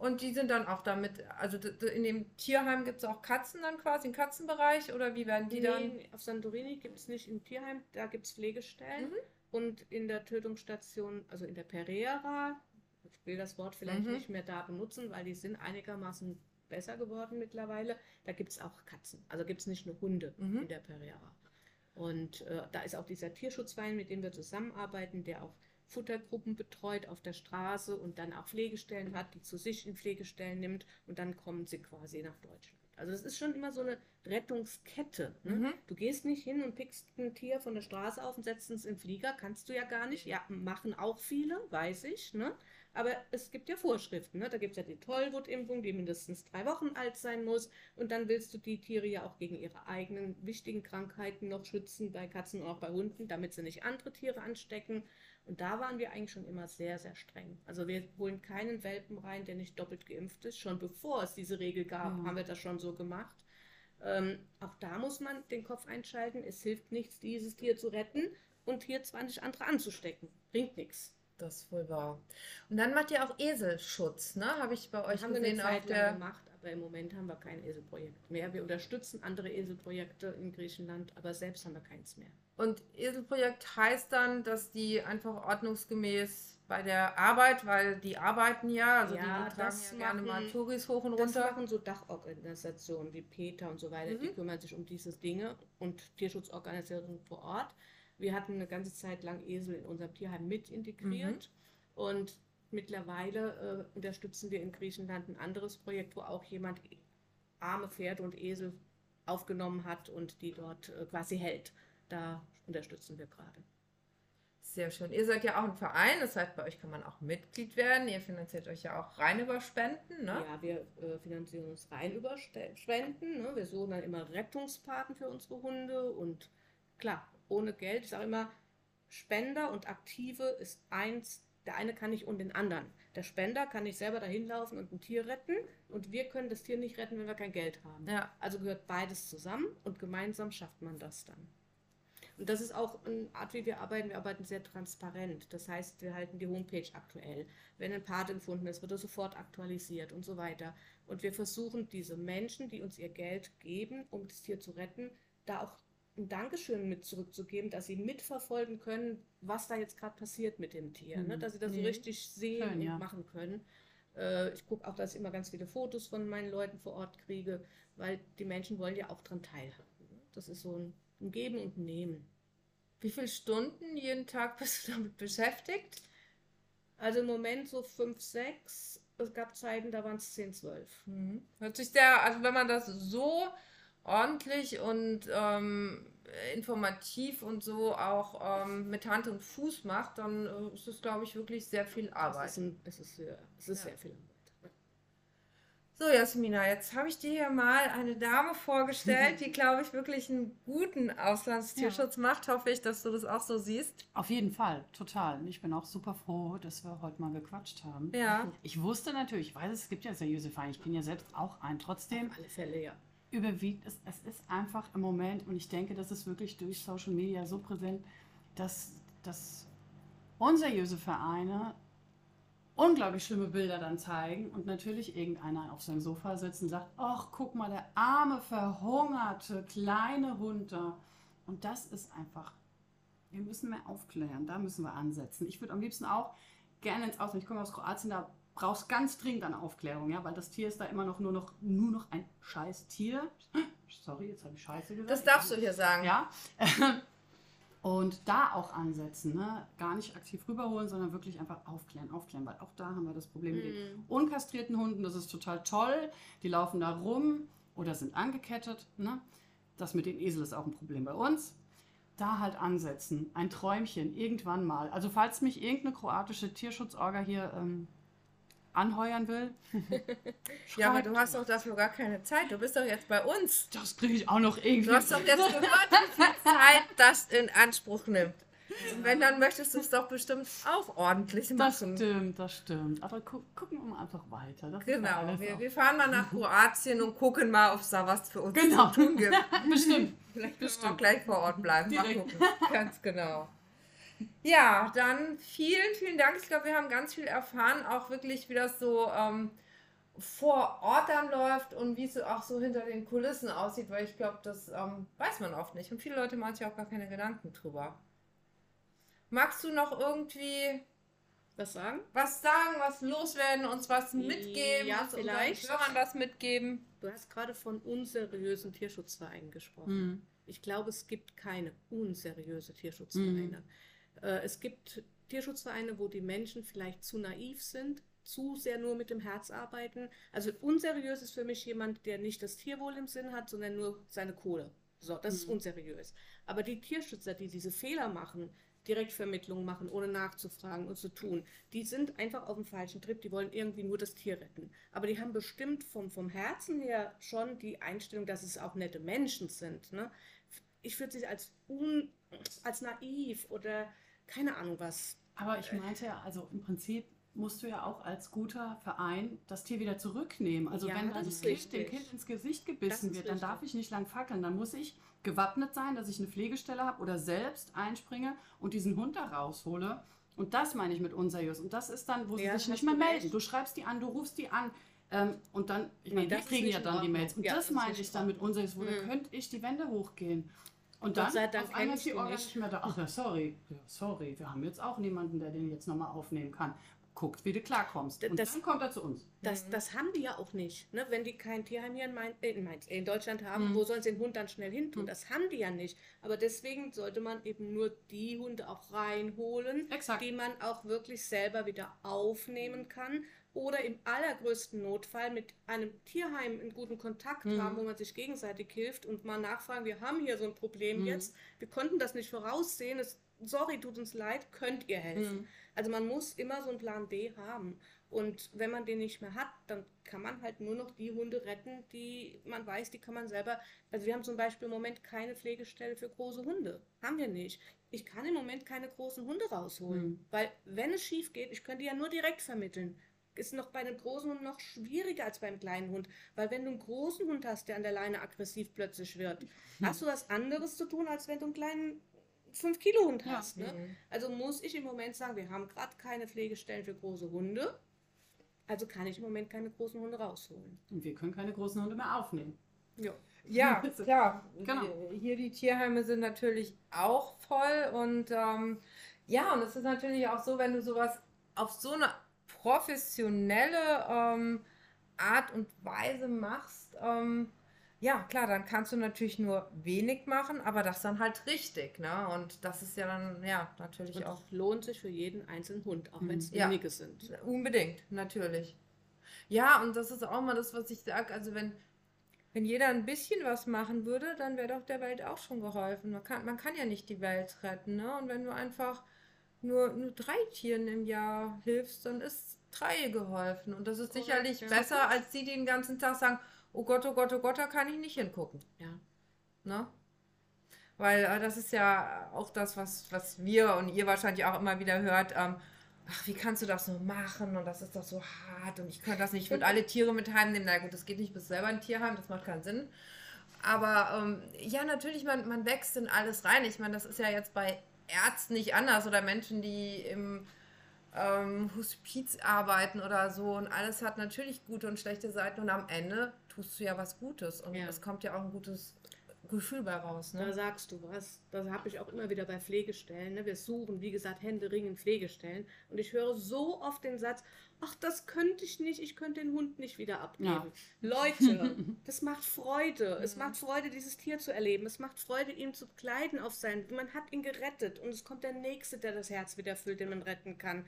Und die sind dann auch damit, also in dem Tierheim gibt es auch Katzen dann quasi, im Katzenbereich oder wie werden die dann? Nee, auf Santorini gibt es nicht im Tierheim, da gibt es Pflegestellen. Mhm. Und in der Tötungsstation, also in der Pereira, ich will das Wort vielleicht Mhm. nicht mehr da benutzen, weil die sind einigermaßen besser geworden mittlerweile. Da gibt es auch Katzen. Also gibt es nicht nur Hunde Mhm. in der Pereira. Und äh, da ist auch dieser Tierschutzverein, mit dem wir zusammenarbeiten, der auch Futtergruppen betreut auf der Straße und dann auch Pflegestellen hat, die zu sich in Pflegestellen nimmt und dann kommen sie quasi nach Deutschland. Also das ist schon immer so eine Rettungskette. Ne? Mhm. Du gehst nicht hin und pickst ein Tier von der Straße auf und setzt es in den Flieger, kannst du ja gar nicht. Ja, machen auch viele, weiß ich. Ne? Aber es gibt ja Vorschriften. Ne? Da gibt es ja die Tollwutimpfung, die mindestens drei Wochen alt sein muss. Und dann willst du die Tiere ja auch gegen ihre eigenen wichtigen Krankheiten noch schützen, bei Katzen und auch bei Hunden, damit sie nicht andere Tiere anstecken. Und da waren wir eigentlich schon immer sehr, sehr streng. Also wir holen keinen Welpen rein, der nicht doppelt geimpft ist. Schon bevor es diese Regel gab, Mhm. haben wir das schon so gemacht. Ähm, auch da muss man den Kopf einschalten. Es hilft nichts, dieses Tier zu retten und hier 20 andere anzustecken. Bringt nichts. Das ist wohl wahr. Und dann macht ihr auch Eselschutz, ne? Habe ich bei euch haben wir eine gesehen auf Zeit lang der. gemacht, aber im Moment haben wir kein Eselprojekt mehr. Wir unterstützen andere Eselprojekte in Griechenland, aber selbst haben wir keins mehr. Und Eselprojekt heißt dann, dass die einfach ordnungsgemäß bei der Arbeit, weil die arbeiten ja, also Ja, die tragen das ja gerne mal machen- Touris hoch und Das runter. machen so Dachorganisationen wie PETA und so weiter, die Mhm. kümmern sich um diese Dinge und Tierschutzorganisationen vor Ort. Wir hatten eine ganze Zeit lang Esel in unserem Tierheim mit integriert und mittlerweile äh, unterstützen wir in Griechenland ein anderes Projekt, wo auch jemand arme Pferde und Esel aufgenommen hat und die dort äh, quasi hält. Da unterstützen wir gerade. Sehr schön. Ihr seid ja auch ein Verein, das heißt, bei euch kann man auch Mitglied werden. Ihr finanziert euch ja auch rein über Spenden, ne? Ja, wir äh, finanzieren uns rein über Spenden. Ne? Wir suchen dann immer Rettungspaten für unsere Hunde und klar, ohne Geld. Ich sage immer, Spender und Aktive ist eins, der eine kann nicht ohne den anderen. Der Spender kann nicht selber dahin laufen und ein Tier retten und wir können das Tier nicht retten, wenn wir kein Geld haben. Ja. Also gehört beides zusammen und gemeinsam schafft man das dann. Und das ist auch eine Art, wie wir arbeiten. Wir arbeiten sehr transparent. Das heißt, wir halten die Homepage aktuell. Wenn ein Pate gefunden ist, wird er sofort aktualisiert und so weiter. Und wir versuchen, diese Menschen, die uns ihr Geld geben, um das Tier zu retten, da auch ein Dankeschön mit zurückzugeben, dass sie mitverfolgen können, was da jetzt gerade passiert mit dem Tier. Ne? Mhm. Dass sie das so Mhm. richtig sehen Schön, und ja. machen können. Äh, ich gucke auch, dass ich immer ganz viele Fotos von meinen Leuten vor Ort kriege, weil die Menschen wollen ja auch dran teilhaben. ne? Das ist so ein, ein Geben und Nehmen. Wie viele Stunden jeden Tag bist du damit beschäftigt? Also im Moment so fünf, sechs. Es gab Zeiten, da waren es 10, 12. Mhm. Hört sich sehr, also wenn man das so ordentlich und ähm, informativ und so auch ähm, mit Hand und Fuß macht, dann äh, ist es, glaube ich, wirklich sehr viel Es Arbeit. ist, ein, es ist, sehr, es ist Ja. sehr viel Arbeit. So, Jasmina, jetzt habe ich dir hier mal eine Dame vorgestellt, die, glaube ich, wirklich einen guten Auslandstierschutz macht. Hoffe ich, dass du das auch so siehst. Auf jeden Fall, total. Ich bin auch super froh, dass wir heute mal gequatscht haben. Ja. Ich wusste natürlich, ich weiß, es gibt ja seriöse Vereine, ich bin ja selbst auch ein. Trotzdem Auf alle Fälle, ja. überwiegt es, es ist einfach im Moment, und ich denke, das ist wirklich durch Social Media so präsent, dass, dass unseriöse Vereine unglaublich schlimme Bilder dann zeigen und natürlich irgendeiner auf seinem Sofa sitzt und sagt, ach, guck mal, der arme, verhungerte, kleine Hund da. Und das ist einfach, wir müssen mehr aufklären, da müssen wir ansetzen. Ich würde am liebsten auch gerne ins Ausland, ich komme aus Kroatien, da brauchst ganz dringend eine Aufklärung, ja, weil das Tier ist da immer noch nur noch, nur noch ein scheiß Tier. Sorry, jetzt habe ich Scheiße gesagt. Das darfst du hier sagen. Ja. Und da auch ansetzen, ne? gar nicht aktiv rüberholen, sondern wirklich einfach aufklären, aufklären, weil auch da haben wir das Problem mit den Mhm. unkastrierten Hunden, das ist total toll, die laufen da rum oder sind angekettet. Ne? Das mit den Esel ist auch ein Problem bei uns. Da halt ansetzen, ein Träumchen, irgendwann mal. Also falls mich irgendeine kroatische Tierschutzorga hier ähm, anheuern will. Ja, aber du hast doch dafür gar keine Zeit. Du bist doch jetzt bei uns. Das kriege ich auch noch irgendwie. Du hast doch jetzt gehört, wie viel Zeit das in Anspruch nimmt. Und wenn, dann möchtest du es doch bestimmt auch ordentlich Das machen. stimmt, das stimmt. Aber gu gucken wir mal einfach weiter. Das Genau, wir, wir fahren mal nach Kroatien und gucken mal, ob es da was für uns Genau. zu tun gibt. Bestimmt. Vielleicht müssen wir auch gleich vor Ort bleiben. Mal gucken. Ganz genau. Ja, dann vielen, vielen Dank. Ich glaube, wir haben ganz viel erfahren, auch wirklich, wie das so ähm, vor Ort dann läuft und wie es auch so hinter den Kulissen aussieht, weil ich glaube, das ähm, weiß man oft nicht. Und viele Leute machen sich auch gar keine Gedanken drüber. Magst du noch irgendwie Was sagen? was sagen, was loswerden, uns was mitgeben, Ja, uns unseren vielleicht. Hörern was mitgeben? Du hast gerade von unseriösen Tierschutzvereinen gesprochen. Mhm. Ich glaube, es gibt keine unseriöse Tierschutzvereine. Äh, es gibt Tierschutzvereine, wo die Menschen vielleicht zu naiv sind, zu sehr nur mit dem Herz arbeiten. Also unseriös ist für mich jemand, der nicht das Tierwohl im Sinn hat, sondern nur seine Kohle. So, das ist Mhm. unseriös. Aber die Tierschützer, die diese Fehler machen, Direktvermittlung machen, ohne nachzufragen und zu tun, die sind einfach auf dem falschen Trip, die wollen irgendwie nur das Tier retten. Aber die haben bestimmt vom, vom Herzen her schon die Einstellung, dass es auch nette Menschen sind. Ne? Ich würde sie als, un, als naiv oder keine Ahnung was. Aber ich meinte ja, also im Prinzip musst du ja auch als guter Verein das Tier wieder zurücknehmen. Also Ja, wenn das Kind, dem. Kind ins Gesicht gebissen wird, dann richtig. darf ich nicht lang fackeln. Dann muss ich gewappnet sein, dass ich eine Pflegestelle habe oder selbst einspringe und diesen Hund da raushole. Und das meine ich mit unseriös. Und das ist dann, wo sie Ja, sich nicht mehr melden. recht. Du schreibst die an, du rufst die an. Ähm, und dann, ich Nee, meine, das ist kriegen ja dann die. Mails. Und Ja, das das meine ich dann mit unseriös, wo da Mhm. könnte ich die Wände hochgehen. Und Gott dann sei Dank auf einmal ist die Orga nicht. mehr da. Ach ja, sorry. Ja, sorry, wir haben jetzt auch niemanden, der den jetzt nochmal aufnehmen kann. Guckt, wie du klarkommst. Und Das- dann kommt er zu uns. Das, das haben die ja auch nicht. Ne? Wenn die kein Tierheim hier in, Main, in, Mainz, äh, in Deutschland haben, Mhm. wo sollen sie den Hund dann schnell hin tun? Mhm. Das haben die ja nicht. Aber deswegen sollte man eben nur die Hunde auch reinholen, Exakt. die man auch wirklich selber wieder aufnehmen kann. Oder im allergrößten Notfall mit einem Tierheim in guten Kontakt Mhm. haben, wo man sich gegenseitig hilft und mal nachfragen, wir haben hier so ein Problem Mhm. jetzt, wir konnten das nicht voraussehen, es, sorry, tut uns leid, könnt ihr helfen? Mhm. Also man muss immer so einen Plan B haben. Und wenn man den nicht mehr hat, dann kann man halt nur noch die Hunde retten, die man weiß, die kann man selber. Also wir haben zum Beispiel im Moment keine Pflegestelle für große Hunde. Haben wir nicht. Ich kann im Moment keine großen Hunde rausholen. Mhm. Weil wenn es schief geht, ich könnte ja nur direkt vermitteln. Ist noch bei einem großen Hund noch schwieriger als beim kleinen Hund. Weil wenn du einen großen Hund hast, der an der Leine aggressiv plötzlich wird, hast du was anderes zu tun, als wenn du einen kleinen 5-Kilo-Hund Ja. hast. Ne? Mhm. Also muss ich im Moment sagen, wir haben gerade keine Pflegestellen für große Hunde. Also kann ich im Moment keine großen Hunde rausholen. Und wir können keine großen Hunde mehr aufnehmen. Ja. Ja, klar. Genau. Hier die Tierheime sind natürlich auch voll und ähm, ja, und es ist natürlich auch so, wenn du sowas auf so eine professionelle ähm, Art und Weise machst, ähm, ja, klar, dann kannst du natürlich nur wenig machen, aber das dann halt richtig, ne? Und das ist ja dann, ja, natürlich Und auch lohnt sich für jeden einzelnen Hund, auch wenn es Mhm. Ja. wenige sind. Unbedingt, natürlich. Ja, und das ist auch mal das, was ich sage. Also wenn, wenn jeder ein bisschen was machen würde, dann wäre doch der Welt auch schon geholfen. Man kann, man kann ja nicht die Welt retten, ne? Und wenn du einfach nur, nur drei Tieren im Jahr hilfst, dann ist drei geholfen. Und das ist Korrekt, sicherlich ja. besser, als die, die den ganzen Tag sagen, oh Gott, oh Gott, oh Gott, da kann ich nicht hingucken. Ja. Ne? Weil äh, das ist ja auch das, was, was wir und ihr wahrscheinlich auch immer wieder hört. Ähm, ach, wie kannst du das so machen? Und das ist doch so hart und ich könnte das nicht. Ich würde alle Tiere mit heimnehmen. Na gut, das geht nicht bis selber ein Tierheim, das macht keinen Sinn. Aber ähm, ja, natürlich, man, man wächst in alles rein. Ich meine, das ist ja jetzt bei Ärzten nicht anders oder Menschen, die im ähm, Hospiz arbeiten oder so. Und alles hat natürlich gute und schlechte Seiten. Und am Ende tust du ja was Gutes. Und Ja. es kommt ja auch ein gutes Gefühl bei raus. Da Ne? sagst du was. Das habe ich auch immer wieder bei Pflegestellen. Ne? Wir suchen, wie gesagt, händeringend Pflegestellen. Und ich höre so oft den Satz, ach, das könnte ich nicht, ich könnte den Hund nicht wieder abgeben. Ja. Leute, das macht Freude. Es Mhm. macht Freude, dieses Tier zu erleben. Es macht Freude, ihn zu kleiden auf sein. Man hat ihn gerettet und es kommt der Nächste, der das Herz wieder füllt, den man retten kann.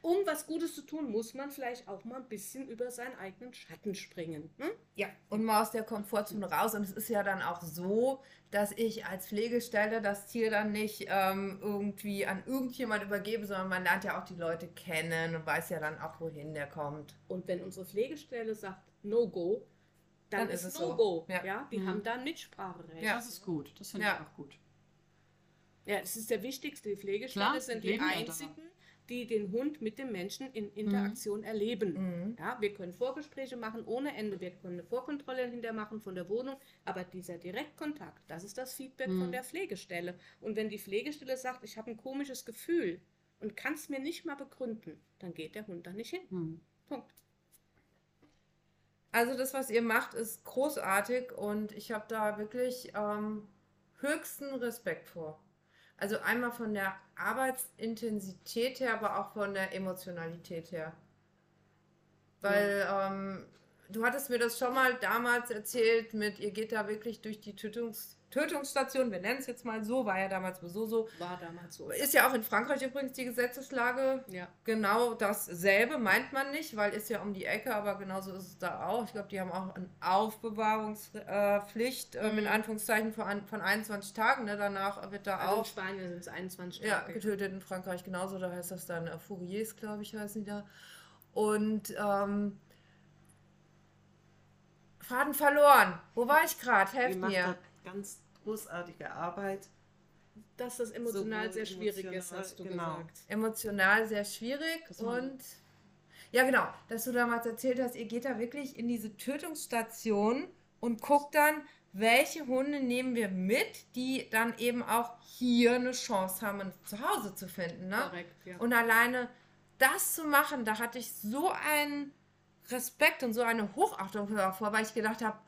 Um was Gutes zu tun, muss man vielleicht auch mal ein bisschen über seinen eigenen Schatten springen. Ne? Ja, und mal aus der Komfortzone raus. Und es ist ja dann auch so, dass ich als Pflegestelle das Tier dann nicht ähm, irgendwie an irgendjemand übergebe, sondern man lernt ja auch die Leute kennen und weiß ja dann auch, wohin der kommt. Und wenn unsere Pflegestelle sagt No-Go, dann, Dann ist ist es es so. No-Go. Ja. Ja. die Mhm. haben da ein Mitspracherecht. Ja. Das ist gut. Das finde Ja. ich auch gut. Ja, das ist der wichtigste. Die Pflegestelle Klar, sind die einzigen, die den Hund mit dem Menschen in Interaktion erleben. Mhm. Ja, wir können Vorgespräche machen ohne Ende. Wir können eine Vorkontrolle hinterher machen von der Wohnung. Aber dieser Direktkontakt, das ist das Feedback Mhm. von der Pflegestelle. Und wenn die Pflegestelle sagt, ich habe ein komisches Gefühl und kann es mir nicht mal begründen, dann geht der Hund da nicht hin. Hm. Punkt. Also das, was ihr macht, ist großartig und ich habe da wirklich ähm, höchsten Respekt vor. Also einmal von der Arbeitsintensität her, aber auch von der Emotionalität her. Weil ähm, du hattest mir das schon mal damals erzählt mit, ihr geht da wirklich durch die Tötungs Tötungsstation, wir nennen es jetzt mal so, war ja damals sowieso so. War damals so. Ist ja auch in Frankreich übrigens die Gesetzeslage Ja. genau dasselbe, meint man nicht, weil ist ja um die Ecke, aber genauso ist es da auch. Ich glaube, die haben auch eine Aufbewahrungspflicht, äh, Mhm. in Anführungszeichen, von, von 21 Tagen. Ne? Danach wird da Also in auch Spanien sind es 21 ja, Tage. getötet, in Frankreich genauso. Da heißt das dann äh, Fouriers, glaube ich, heißen die da. Und ähm, Faden verloren. Wo war ich gerade? Helft mir. da ganz großartige Arbeit. Dass das emotional Sowohl sehr schwierig ist, emotional, hast du genau. gesagt. emotional sehr schwierig Das und ja genau, dass du damals erzählt hast, ihr geht da wirklich in diese Tötungsstation und guckt dann, welche Hunde nehmen wir mit, die dann eben auch hier eine Chance haben, ein Zuhause zu finden. Ne? Korrekt, ja. Und alleine das zu machen, da hatte ich so einen Respekt und so eine Hochachtung davor, weil ich gedacht habe,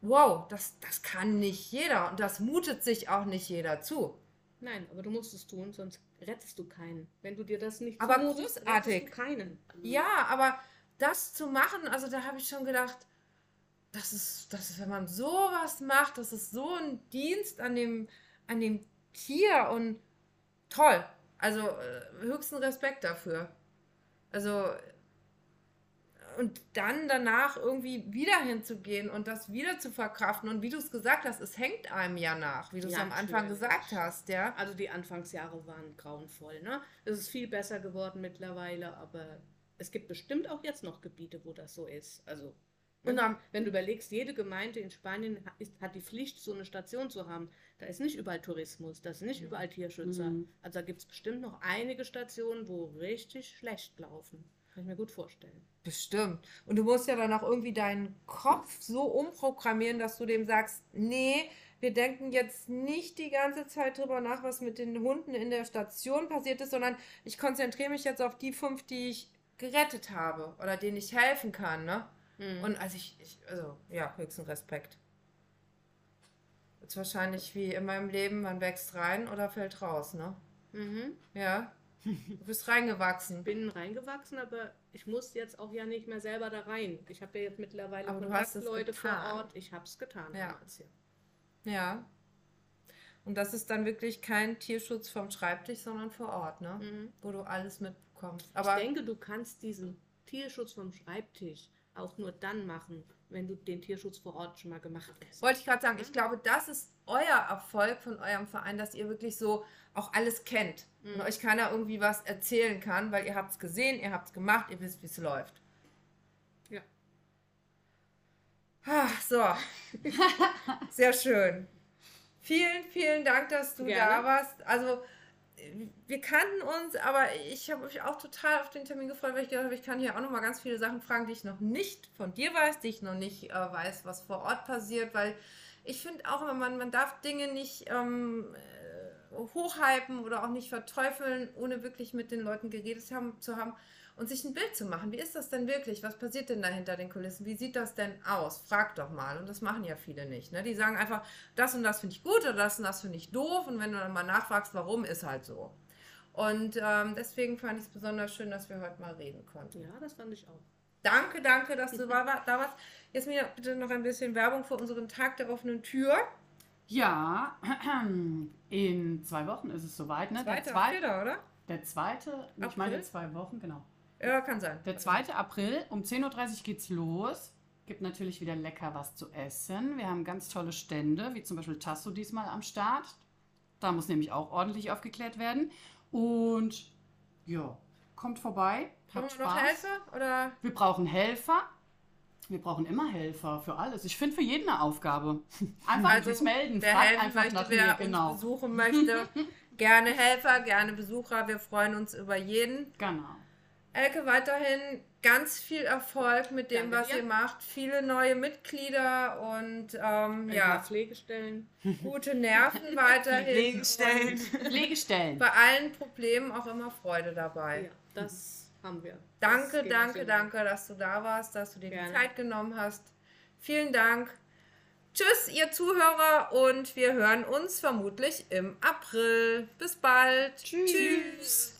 wow, das, das kann nicht jeder und das mutet sich auch nicht jeder zu. Nein, aber du musst es tun, sonst rettest du keinen. Wenn du dir das nicht Aber zumutest, großartig. rettest du keinen. Ja, aber das zu machen, also da habe ich schon gedacht, das ist, das ist, wenn man sowas macht, das ist so ein Dienst an dem, an dem Tier und toll. Also äh, höchsten Respekt dafür. Also und dann danach irgendwie wieder hinzugehen und das wieder zu verkraften und wie du es gesagt hast, es hängt einem ja nach, wie du es Ja, am Anfang natürlich. gesagt hast, ja. Also die Anfangsjahre waren grauenvoll. Ne? Es ist viel besser geworden mittlerweile, aber es gibt bestimmt auch jetzt noch Gebiete, wo das so ist. Also Und wenn, am- wenn du überlegst, jede Gemeinde in Spanien ist, hat die Pflicht, so eine Station zu haben. Da ist nicht überall Tourismus, da sind nicht überall Tierschützer. Mhm. Also da gibt es bestimmt noch einige Stationen, wo richtig schlecht laufen. Kann ich mir gut vorstellen. Bestimmt. Und du musst ja dann auch irgendwie deinen Kopf so umprogrammieren, dass du dem sagst, nee, wir denken jetzt nicht die ganze Zeit drüber nach, was mit den Hunden in der Station passiert ist, sondern ich konzentriere mich jetzt auf die fünf, die ich gerettet habe oder denen ich helfen kann, ne? Mhm. Und also ich, ich also ja, höchsten Respekt. Ist wahrscheinlich wie in meinem Leben, man wächst rein oder fällt raus, ne? mhm. Ja. Du bist reingewachsen. bin reingewachsen, aber ich muss jetzt auch ja nicht mehr selber da rein. Ich habe ja jetzt mittlerweile Aber Kontaktleute vor. Ort. Ich habe es getan. Ja. damals, ja. Ja. Und das ist dann wirklich kein Tierschutz vom Schreibtisch, sondern vor Ort, ne? Mhm. Wo du alles mitbekommst. Aber ich denke, du kannst diesen Tierschutz vom Schreibtisch auch nur dann machen, wenn du den Tierschutz vor Ort schon mal gemacht hast. wollte ich gerade sagen, ich glaube, das ist euer Erfolg von eurem Verein, dass ihr wirklich so auch alles kennt Mhm. und euch keiner irgendwie was erzählen kann, weil ihr habt es gesehen, ihr habt es gemacht, ihr wisst, wie es läuft. Ja. Ah, so. Sehr schön. Vielen, vielen Dank, dass du Gerne. da warst. Also, wir kannten uns, aber ich habe mich auch total auf den Termin gefreut, weil ich gedacht habe, ich kann hier auch noch mal ganz viele Sachen fragen, die ich noch nicht von dir weiß, die ich noch nicht äh, weiß, was vor Ort passiert, weil ich finde auch immer, man, man darf Dinge nicht ähm, äh, hochhypen oder auch nicht verteufeln, ohne wirklich mit den Leuten geredet haben, zu haben und sich ein Bild zu machen. Wie ist das denn wirklich? Was passiert denn da hinter den Kulissen? Wie sieht das denn aus? Frag doch mal. Und das machen ja viele nicht. Ne? Die sagen einfach, das und das finde ich gut oder das und das finde ich doof. Und wenn du dann mal nachfragst, warum, ist halt so. Und ähm, deswegen fand ich es besonders schön, dass wir heute mal reden konnten. Ja, das fand ich auch. Danke, danke, dass du da warst. Jetzt mir bitte noch ein bisschen Werbung für unseren Tag der offenen Tür. Ja, in zwei Wochen ist es soweit, ne? Der Zweiter, zweite, oder? der zweite ich meine zwei Wochen, genau. Ja, kann sein. Der 2. April um 10.30 Uhr geht's los. Gibt natürlich wieder lecker was zu essen. Wir haben ganz tolle Stände, wie zum Beispiel Tasso diesmal am Start. Da muss nämlich auch ordentlich aufgeklärt werden. Und ja, kommt vorbei. Habt wir noch Spaß. Helfer? Oder? Wir brauchen Helfer. Wir brauchen immer Helfer für alles. Ich finde für jeden eine Aufgabe. Einfach sich melden. wer helfen einfach möchte, nach wer mir. Genau. uns besuchen möchte, gerne Helfer, gerne Besucher. Wir freuen uns über jeden. Genau. Elke, weiterhin ganz viel Erfolg mit dem, Danke was dir. ihr macht. Viele neue Mitglieder und ähm, ja, Pflegestellen. gute Nerven weiterhin. Pflegestellen. Pflegestellen. Bei allen Problemen auch immer Freude dabei. Ja, das haben wir. Danke, danke, danke, dass du da warst, dass du dir die Gerne. Zeit genommen hast. Vielen Dank. Tschüss, ihr Zuhörer, und wir hören uns vermutlich im April. Bis bald. Tschüss.